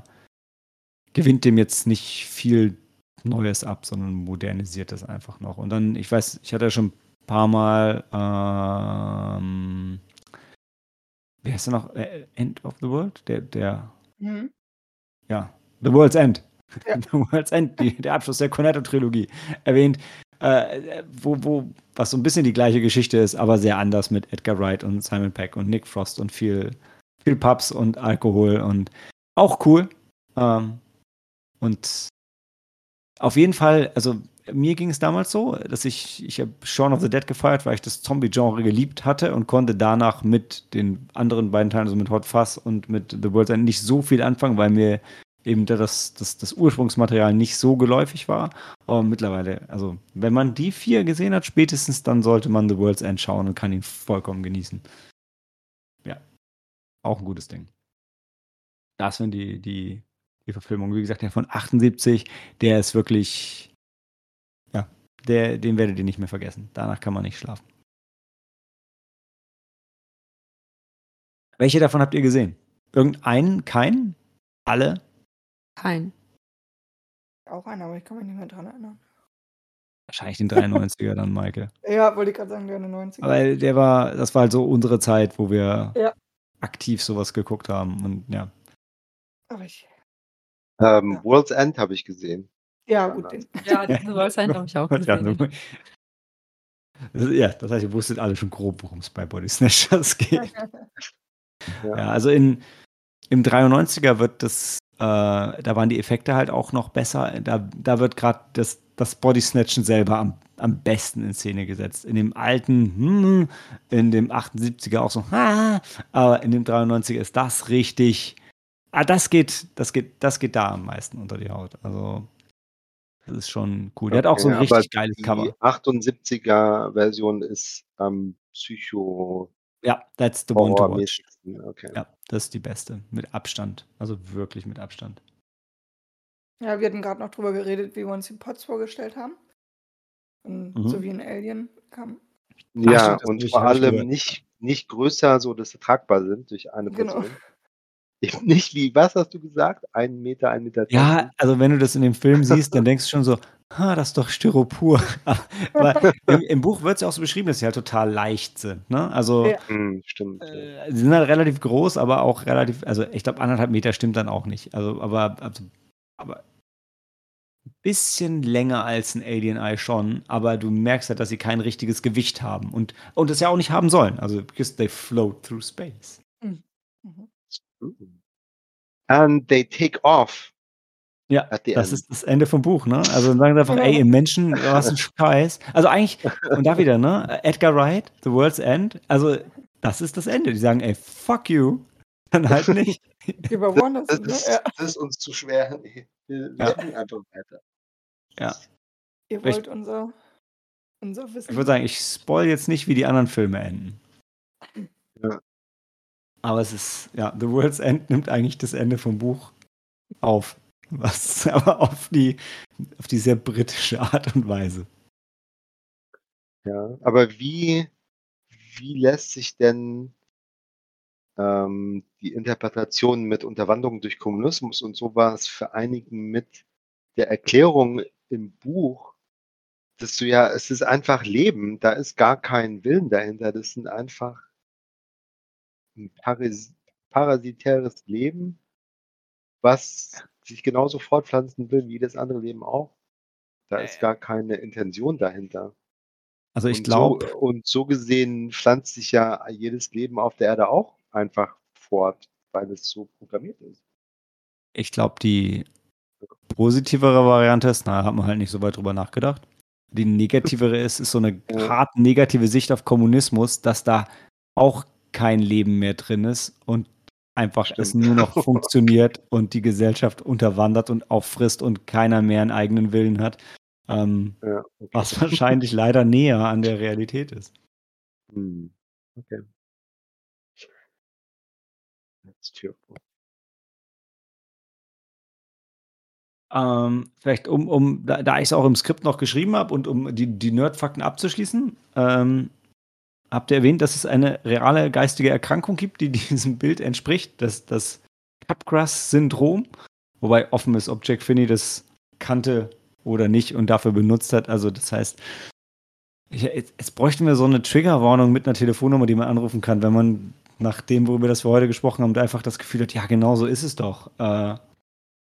gewinnt dem jetzt nicht viel Neues ab, sondern modernisiert das einfach noch. Und dann, ich weiß, ich hatte ja schon paar Mal, ähm, wie heißt er noch? Äh, End of the World? Der, der, mhm. ja, The World's End. Ja. The World's End, die, der Abschluss der Cornetto-Trilogie erwähnt, äh, wo, wo, was so ein bisschen die gleiche Geschichte ist, aber sehr anders mit Edgar Wright und Simon Peck und Nick Frost und viel, viel Pubs und Alkohol und auch cool. Ähm, und auf jeden Fall, also mir ging es damals so, dass ich, ich habe Shaun of the Dead gefeiert, weil ich das Zombie-Genre geliebt hatte und konnte danach mit den anderen beiden Teilen, also mit Hot Fuzz und mit The World's End, nicht so viel anfangen, weil mir eben das, das, das Ursprungsmaterial nicht so geläufig war. Aber mittlerweile, also wenn man die vier gesehen hat, spätestens dann sollte man The World's End schauen und kann ihn vollkommen genießen. Ja, auch ein gutes Ding. Das sind die, die, die Verfilmungen. Wie gesagt, der von 78, der ist wirklich der, den werdet ihr nicht mehr vergessen. Danach kann man nicht schlafen. Welche davon habt ihr gesehen? Irgendeinen? Keinen? Alle? Kein. Auch einer, aber ich kann mich nicht mehr dran erinnern. Wahrscheinlich den 93er dann, Maike. Ja, wollte ich gerade sagen, der 90er. Weil der war, das war halt so unsere Zeit, wo wir ja. aktiv sowas geguckt haben und ja. Aber ich. Ähm, ja. World's End habe ich gesehen. Ja, gut. Ja, The World's End habe ich auch gesehen. Ja, das heißt, ihr wusstet alle schon grob, worum es bei Body Snatchers geht. ja. ja, also in, im 93er wird das, da waren die Effekte halt auch noch besser. Da, da wird gerade das, das Body Snatchen selber am, am besten in Szene gesetzt. In dem alten, hm, in dem 78er auch so, ha, aber in dem 93er ist das richtig. Ah, das geht, das geht, das geht da am meisten unter die Haut. Also das ist schon cool. Der okay, hat auch so ein richtig geiles die Cover. Die 78er Version ist ähm, Psycho. Ja, that's the one to watch. Besten, okay. Ja, das ist die beste. Mit Abstand. Also wirklich mit Abstand. Ja, wir hatten gerade noch drüber geredet, wie wir uns die Pods vorgestellt haben. Und Mhm. so wie ein Alien kam. Ach, Ja, stimmt, das und ich- vor ich allem nicht, nicht größer, so dass sie tragbar sind durch eine Genau. Person. Eben Nicht wie, was hast du gesagt? Ein Meter, ein Meter. Ja, 20? also wenn du das in dem Film siehst, dann denkst du schon so, ha, das ist doch Styropor. Aber im, im Buch wird es ja auch so beschrieben, dass sie halt total leicht sind. Ne? Also Ja. Hm, stimmt. ja. äh, sie sind halt relativ groß, aber auch relativ, also ich glaube anderthalb Meter stimmt dann auch nicht. Also aber, also, aber ein bisschen länger als ein Alien Eye schon, aber du merkst halt, dass sie kein richtiges Gewicht haben und, und es ja auch nicht haben sollen. Also because they float through space. Mhm. Mhm. And they take off Ja, das end. ist das Ende vom Buch, ne? Also dann sagen sie einfach, ey, im Menschen, was ein Scheiß. Also eigentlich, und da wieder, ne? Edgar Wright, The World's End, also das ist das Ende. Die sagen, ey, fuck you. Dann halt nicht. Wonder Das sind, ne? ist, Ja. das ist uns zu schwer. Wir, Ja. einfach weiter. Ja. Ihr Ich- wollt unser, unser Wissen. Ich würde sagen, ich spoil jetzt nicht, wie die anderen Filme enden. Ja. Aber es ist, ja, The World's End nimmt eigentlich das Ende vom Buch auf. Was aber auf die, auf die sehr britische Art und Weise. Ja, aber wie, wie lässt sich denn ähm, die Interpretation mit Unterwanderung durch Kommunismus und sowas vereinigen mit der Erklärung im Buch, dass du ja, es ist einfach Leben, da ist gar kein Willen dahinter, das sind einfach ein Paras parasitäres Leben, was sich genauso fortpflanzen will wie das andere Leben auch. Da ist gar keine Intention dahinter. Also ich glaube, So, und so gesehen pflanzt sich ja jedes Leben auf der Erde auch einfach fort, weil es so programmiert ist. ich glaube, die positivere Variante ist, na, hat man halt nicht so weit drüber nachgedacht. Die negativere ist, ist so eine Ja. hart negative Sicht auf Kommunismus, dass da auch kein Leben mehr drin ist und einfach es Stimmt. nur noch funktioniert und die Gesellschaft unterwandert und auffrisst und keiner mehr einen eigenen Willen hat. Ähm, Ja, okay. was wahrscheinlich leider näher an der Realität ist. Hm. Okay. That's true. Ähm, vielleicht um, um da, da ich es auch im Skript noch geschrieben habe und um die, die Nerd-Fakten abzuschließen, ähm, habt ihr erwähnt, dass es eine reale geistige Erkrankung gibt, die diesem Bild entspricht, das, das Capgras-Syndrom, wobei offen ist, ob Jack Finney das kannte oder nicht und dafür benutzt hat. Also das heißt, ich, jetzt, jetzt bräuchten wir so eine Triggerwarnung mit einer Telefonnummer, die man anrufen kann, wenn man nach dem, worüber das wir heute gesprochen haben, einfach das Gefühl hat, ja, genau so ist es doch. Äh,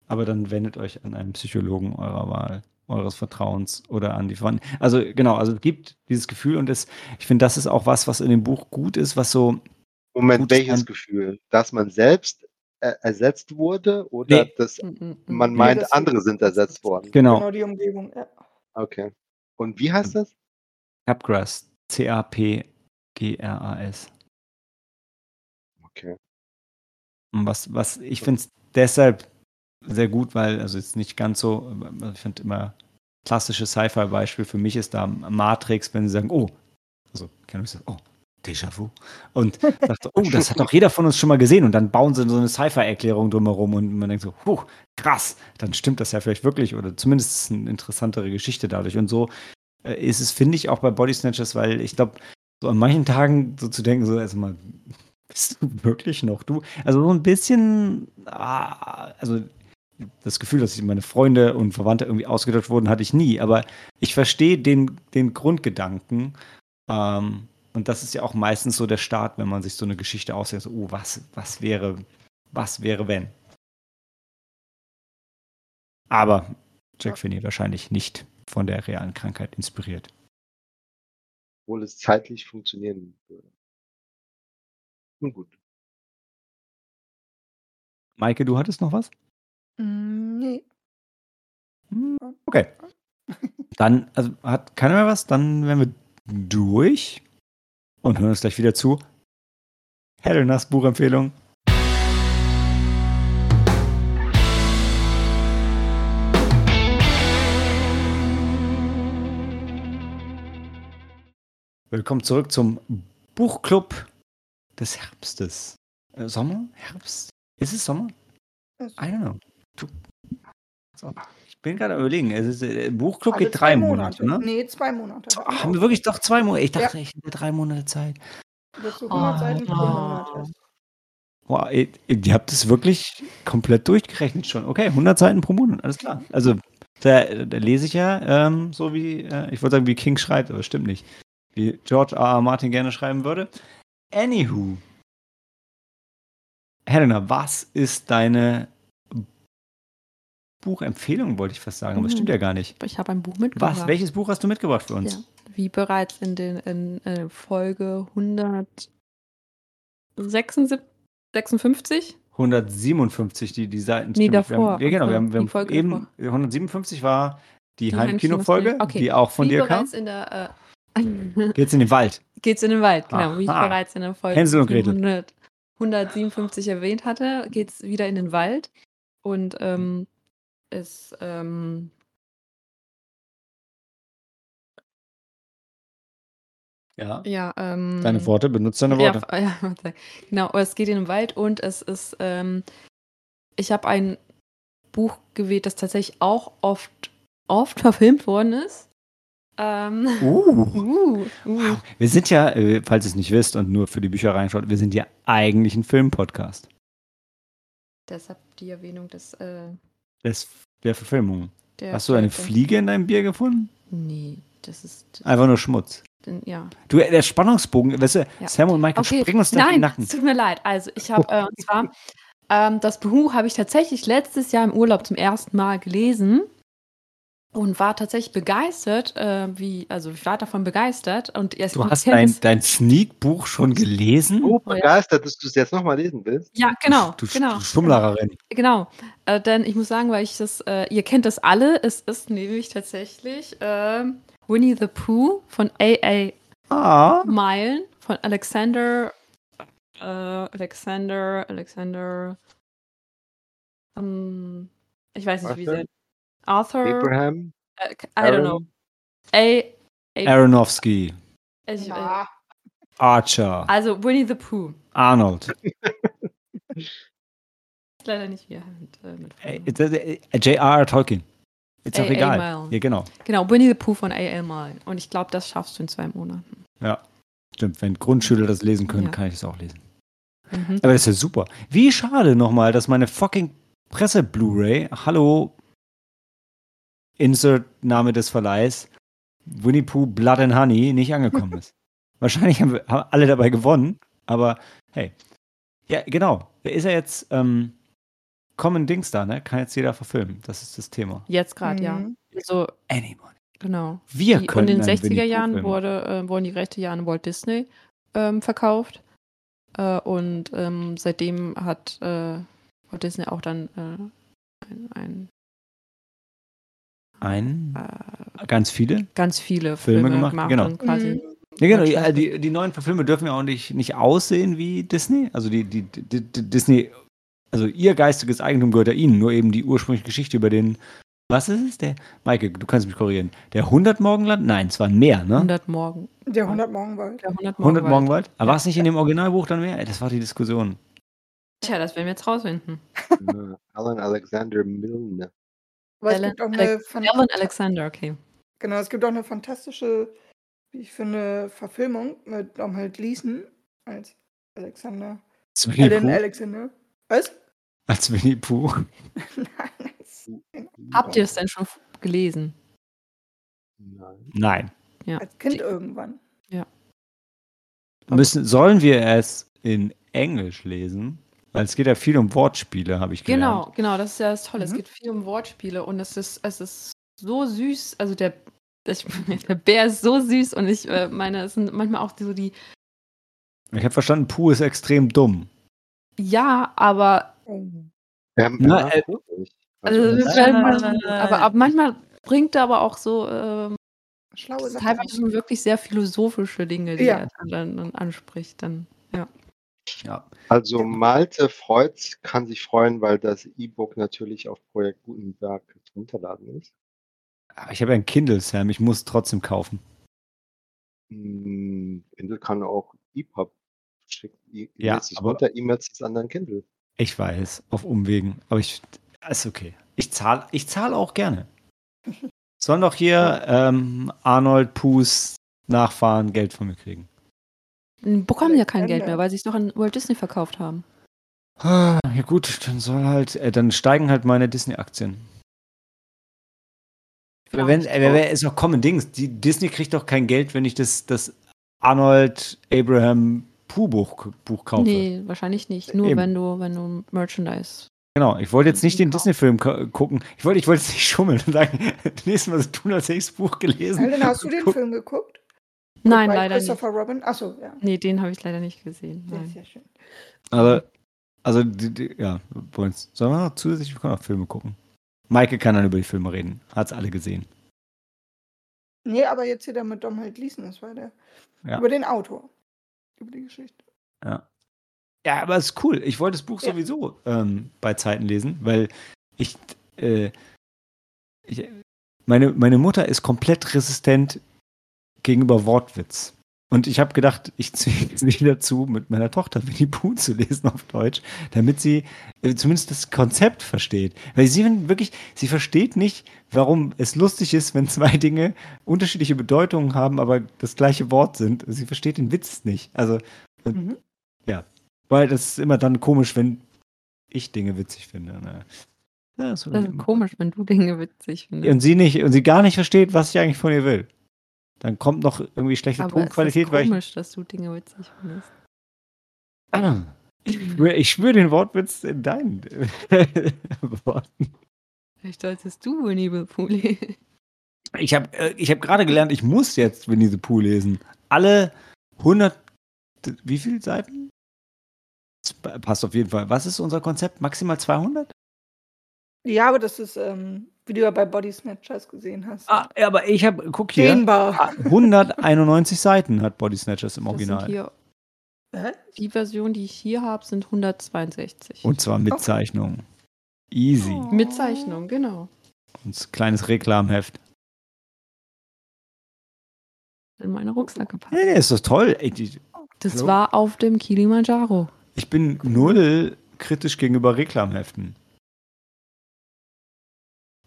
aber dann wendet euch an einen Psychologen eurer Wahl, eures Vertrauens oder an die Verwandten. Also genau, also es gibt dieses Gefühl und es, ich finde, das ist auch was, was in dem Buch gut ist, was so, Moment, welches Gefühl? Dass man selbst äh, ersetzt wurde oder Nee. dass Mm, mm, mm. man Nee, meint, das- andere sind ersetzt worden? genau, Genau die Umgebung, ja. Okay. Und wie heißt das? Capgras, C-A-P-G-R-A-S. Okay. Und was, was, ich finde es deshalb sehr gut, weil, also jetzt nicht ganz so, also ich finde immer klassisches Sci-Fi-Beispiel für mich ist da Matrix, wenn sie sagen, oh, also kann ich sagen, oh, Déjà-vu. Und sagt oh, das hat doch jeder von uns schon mal gesehen. Und dann bauen sie so eine Sci-Fi-Erklärung drumherum und man denkt so, huh, krass, dann stimmt das ja vielleicht wirklich oder zumindest ist es eine interessantere Geschichte dadurch. Und so äh, ist es, finde ich, auch bei Body Snatchers, weil ich glaube, so an manchen Tagen so zu denken, so erstmal, bist du wirklich noch du? Also so ein bisschen, ah, also das Gefühl, dass meine Freunde und Verwandte irgendwie ausgedacht wurden, hatte ich nie. Aber ich verstehe den, den Grundgedanken. Ähm, und das ist ja auch meistens so der Start, wenn man sich so eine Geschichte ausdenkt, so, oh, was, was wäre, was wäre, wenn? Aber Jack Finney wahrscheinlich nicht von der realen Krankheit inspiriert. Obwohl es zeitlich funktionieren würde. Nun gut. Maike, du hattest noch was? Mm, nee. Hm, Okay. Dann, also hat keiner mehr was? Dann wären wir durch und hören uns gleich wieder zu. Helenas Buchempfehlung. Willkommen zurück zum Buchclub des Herbstes. Äh, Sommer? Herbst? Ist es Sommer? Es- I don't know. So. Ich bin gerade überlegen. Es ist, äh, Buchclub Alle geht drei Monate, ne? Nee, zwei Monate. Ach, haben wir wirklich doch zwei Monate? Ich dachte, ich hätte drei Monate Zeit. Dass du 100 Seiten pro Oh. Monat. Wow, ihr, ihr habt es wirklich komplett durchgerechnet schon. Okay, 100 Seiten pro Monat, alles klar. Also, da, da lese ich ja ähm, so wie, äh, ich wollte sagen, wie King schreibt, aber stimmt nicht. Wie George R. R. Martin gerne schreiben würde. Anywho. Helena, was ist deine Buchempfehlung, wollte ich fast sagen, aber es stimmt ja gar nicht. Ich habe ein Buch mitgebracht. Was? Welches Buch hast du mitgebracht für uns? Ja. Wie bereits in, den, in äh, Folge 156, 157, die, die Seiten. Nee, davor. Ja, genau. Wir haben, wir haben Folge eben, davor. 157 war die, Die Heimkino-Folge. Okay. die auch von wie dir kam. in der äh, Geht's in den Wald. geht's in den Wald, genau. Wie ich Aha. bereits in der Folge Hänsel und Gretel. 100, 157 erwähnt hatte, geht's wieder in den Wald und ähm, es ähm, Ja. ja ähm, Deine Worte, benutzt deine Worte. Ja, ja, genau. Es geht in den Wald und es ist, ähm, ich habe ein Buch gewählt, das tatsächlich auch oft, oft verfilmt worden ist. Ähm, Uh. uh, uh. Wir sind ja, äh, falls ihr es nicht wisst und nur für die Bücher reinschaut, wir sind ja eigentlich ein Filmpodcast. Deshalb die Erwähnung des, äh, Das, der Verfilmung. der. Hast du eine der- Fliege in deinem Bier gefunden? Nee, das ist, Einfach nur Schmutz. ja. Du, der Spannungsbogen, weißt du, Ja. Sam und Michael Okay, springen uns da in den nein, Nacken. es tut mir leid. Also ich habe, äh, und zwar, ähm, das Buch habe ich tatsächlich letztes Jahr im Urlaub zum ersten Mal gelesen und war tatsächlich begeistert, äh, wie, also ich war davon begeistert und erst Du ich hast dein, dein Sneak-Buch schon gelesen? So Oh, begeistert, dass du es jetzt nochmal lesen willst. Ja, genau, Du, genau. du Schummlererin. Genau. Äh, denn ich muss sagen, weil ich das, äh, ihr kennt das alle, es ist nämlich tatsächlich ähm, Winnie the Pooh von A.A. Ah. Meilen, von Alexander, äh, Alexander, Alexander, ähm, ich weiß nicht, wie Arthur? Arthur, Abraham, äh, I don't know. A, A Aronofsky, ich, äh, Ja, Archer, also Winnie the Pooh. Arnold. Ist leider nicht wir mit, äh, mit Äh, J.R.R. Tolkien. Ist doch egal. Ja, genau. Genau, Winnie the Pooh von A.L. Meilen. Und ich glaube, das schaffst du in zwei Monaten. Ja. Stimmt, wenn Grundschüler das lesen können, Ja. kann ich es auch lesen. Mhm. Aber das ist ja super. Wie schade nochmal, dass meine fucking Presse-Blu-ray, hallo, Insert Name des Verleihs, Winnie Pooh Blood and Honey, nicht angekommen ist. Wahrscheinlich haben wir haben alle dabei gewonnen, aber hey. Ja, genau. Wer ist er jetzt? Ähm, Common Dings da, ne? Kann jetzt jeder verfilmen. Das ist das Thema. Jetzt gerade, ja. Mhm. Also, Anyone. genau. Wir Die, und können in den einen 60er Winnie Pooh Jahren wurde, äh, wurden die Rechte ja an Walt Disney ähm, verkauft. Äh, und ähm, seitdem hat äh, Walt Disney auch dann äh, ein, ein, Ein, äh, ganz viele. ganz viele Filme Filme, gemacht, gemacht, genau. quasi. Mhm. Ja, genau. Die, die, die neuen Verfilme dürfen ja auch nicht, nicht aussehen wie Disney. Also die, die, die, die Disney, also ihr geistiges Eigentum gehört ja ihnen, nur eben die ursprüngliche Geschichte über den, was ist es? Der, Maike, du kannst mich korrigieren. Der 100 Morgenland? Nein, es waren mehr, ne? 100 Morgen. Der 100 Morgenwald. Der 100 100 Morgenwald. Morgenwald? Aber war es nicht in dem Originalbuch dann mehr? Das war die Diskussion. Tja, das werden wir jetzt rausfinden. äh, Alan Alexander Milne. Aber es Alan gibt auch eine Alex- Alan Alexander, okay. Genau, es gibt auch eine fantastische, wie ich finde, Verfilmung mit Domhnall Gleeson als Alexander. Als Winnie Alan Pooh? Alexander. Was? Als Winnie Pooh. Nein. Habt ihr es denn schon gelesen? Nein. Nein. Ja. Als Kind irgendwann. Müssen, sollen wir es in Englisch lesen? Es geht ja viel um Wortspiele, habe ich gelernt. Genau, genau, das ist ja das Tolle. Es Mhm. geht viel um Wortspiele und es ist, es ist so süß. Also der, ich, der Bär ist so süß und ich äh, meine, es sind manchmal auch so die, Ich habe verstanden, Pooh ist extrem dumm. ja, aber. Ähm, Na, ja, äh, wirklich. also, Also, halt- aber, aber manchmal bringt er aber auch so ähm, Schlaue Sache. teilweise schon wirklich sehr philosophische Dinge, die Ja. er dann, dann anspricht. Dann, ja. Ja. also Malte freut, kann sich freuen, weil das E-Book natürlich auf Projekt Gutenberg runterladen ist. Aber ich habe ja ein Kindle, Sam. Ich muss trotzdem kaufen. Hm, Kindle kann auch EPUB Schickt i- Ja, lädst es aber- runter, E-Mails des anderen Kindle. Ich weiß, auf Umwegen. Aber ich. Ist okay. Ich zahle ich zahl auch gerne. Sollen doch hier ähm, Arnold Puß Nachfahren Geld von mir kriegen. Bekommen ja kein Geld mehr, weil sie es doch an Walt Disney verkauft haben. Ah, Ja gut, dann soll halt, äh, dann steigen halt meine Disney-Aktien. Aber Wenn, äh, ist doch common Dings. Die Disney kriegt doch kein Geld, wenn ich das, das Arnold Abraham Puh Buch, Buch kaufe. Nee, wahrscheinlich nicht. Nur Eben. wenn du, wenn du Merchandise. Genau, ich wollte jetzt nicht den. Disney-Film gucken. Ich wollte, ich wollte jetzt nicht schummeln und sagen, nächstes Mal so tun, als hätte ich das Buch gelesen. Alden, hast du den Film geguckt? Nein, leider nicht. Christopher Robin? Achso, ja. Nee, den habe ich leider nicht gesehen. Sehr, Nein. sehr schön. Also, also die, die, ja, wollen sollen wir noch zusätzlich wir können auch Filme gucken? Maike kann dann über die Filme reden. Hat's alle gesehen. Nee, aber jetzt hier der mit Donald Gleason, das war der. Ja. Über den Autor. Über die Geschichte. Ja. Ja, aber es ist cool. Ich wollte das Buch Ja. sowieso ähm, bei Zeiten lesen, weil ich, äh, ich meine, meine Mutter ist komplett resistent gegenüber Wortwitz. Und ich habe gedacht, ich zwinge sie dazu, mit meiner Tochter Winnie Pooh zu lesen auf Deutsch, damit sie äh, zumindest das Konzept versteht. Weil sie wirklich, sie versteht nicht, warum es lustig ist, wenn zwei Dinge unterschiedliche Bedeutungen haben, aber das gleiche Wort sind. Sie versteht den Witz nicht. Also, Mhm. weil das ist immer dann komisch, wenn ich Dinge witzig finde. Ne? Ja, Das ist komisch, wenn du Dinge witzig findest. und sie nicht, und sie gar nicht versteht, was ich eigentlich von ihr will. Dann kommt noch irgendwie schlechte Aber es Tonqualität, ist weil ich komisch, dass du Dinge witzig findest. Ah, Ich spüre den Wortwitz in deinen Worten. Vielleicht solltest du Winnie the Pooh lesen. Ich habe äh, ich hab gerade gelernt, ich muss jetzt Winnie the Pooh lesen. Alle 100, wie viele Seiten? Das pa- passt auf jeden Fall. Was ist unser Konzept? Maximal 200? Ja, aber das ist, ähm, wie du ja bei Body Snatchers gesehen hast. Ah, ja, aber ich habe, guck hier, Dehnbar. ah, 191 Seiten hat Body Snatchers im Das sind Original. hier, Hä? die Version, die ich hier habe, sind 162. Und zwar mit Okay. Zeichnung. Easy. Oh. Mit Zeichnung, genau. Und ein kleines Reklamheft. In meine Rucksack gepackt. Nee, nee, ist doch toll. Ey, die, Das Hallo? war auf dem Kilimanjaro. Ich bin null kritisch gegenüber Reklamheften.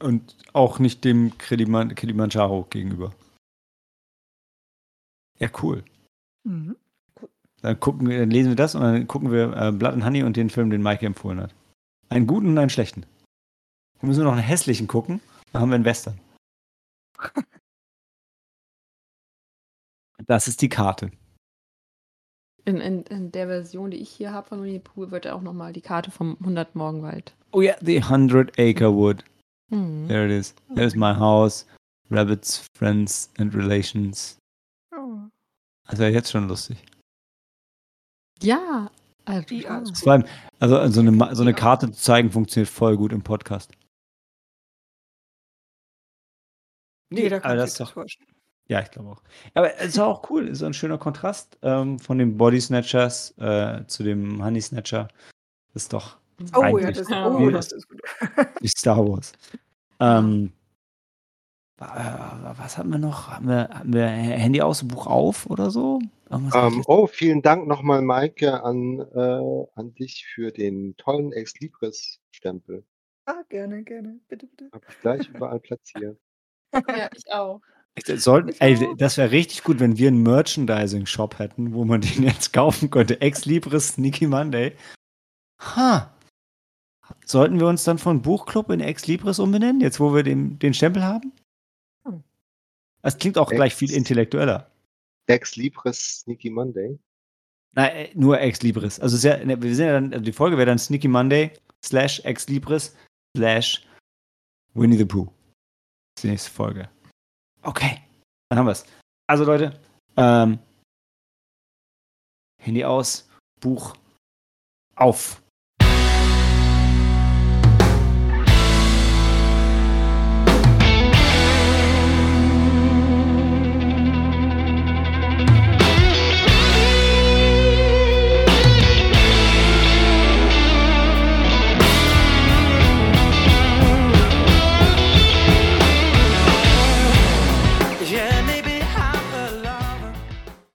Und auch nicht dem Kiliman Kilimanjaro gegenüber. Ja, cool. Mhm. Dann, gucken, wir- dann lesen wir das und dann gucken wir äh, Blood and Honey und den Film, den Mike empfohlen hat. Einen guten und einen schlechten. Wir müssen noch einen hässlichen gucken. Dann haben wir einen Western. Das ist die Karte. In, in, in der Version, die ich hier habe von Winnie Pooh, wird auch nochmal die Karte vom 100 Morgenwald. Oh ja, The Hundred Acre Wood. Mhm. There it is. There's my house. Rabbits, friends and relations. Oh. Also jetzt schon lustig. Ja. Also, Ja, ja. ist Vor allem, also so eine, so eine Karte zu zeigen, funktioniert voll gut im Podcast. Jeder kann aber das ist doch, täuschen. ja, ich glaube auch. Aber es ist auch cool, ist so ein schöner Kontrast ähm, von den Body Snatchers äh, zu dem Honey Snatcher. Das ist doch Oh ja, das, oh, das ist gut. wie Star Wars. Ähm, wa- was hatten wir noch? Haben wir, haben wir Handy aus, Buch auf oder so? Hab ich Ähm, oh, vielen Dank nochmal, Maike, an, äh, an dich für den tollen Ex Libris-Stempel. Ah, gerne, gerne. Bitte, bitte. Habe ich gleich überall platziert. ja, ich auch. Ich- Sollten, ey, das wäre richtig gut, wenn wir einen Merchandising-Shop hätten, wo man den jetzt kaufen könnte. Ex Libris Sneaky Monday. Ha. Sollten wir uns dann von Buchclub in Ex Libris umbenennen, jetzt wo wir den, den Stempel haben? Hm. Das klingt auch gleich viel Ex- intellektueller. Ex Libris Sneaky Monday. Nein, äh, nur Ex Libris. Also ja, ne, wir sind ja dann, also die Folge wäre dann Sneaky Monday slash Ex Libris slash Winnie the Pooh. Das ist die nächste Folge. Okay, dann haben wir es. Also Leute, ähm, Handy aus, Buch auf.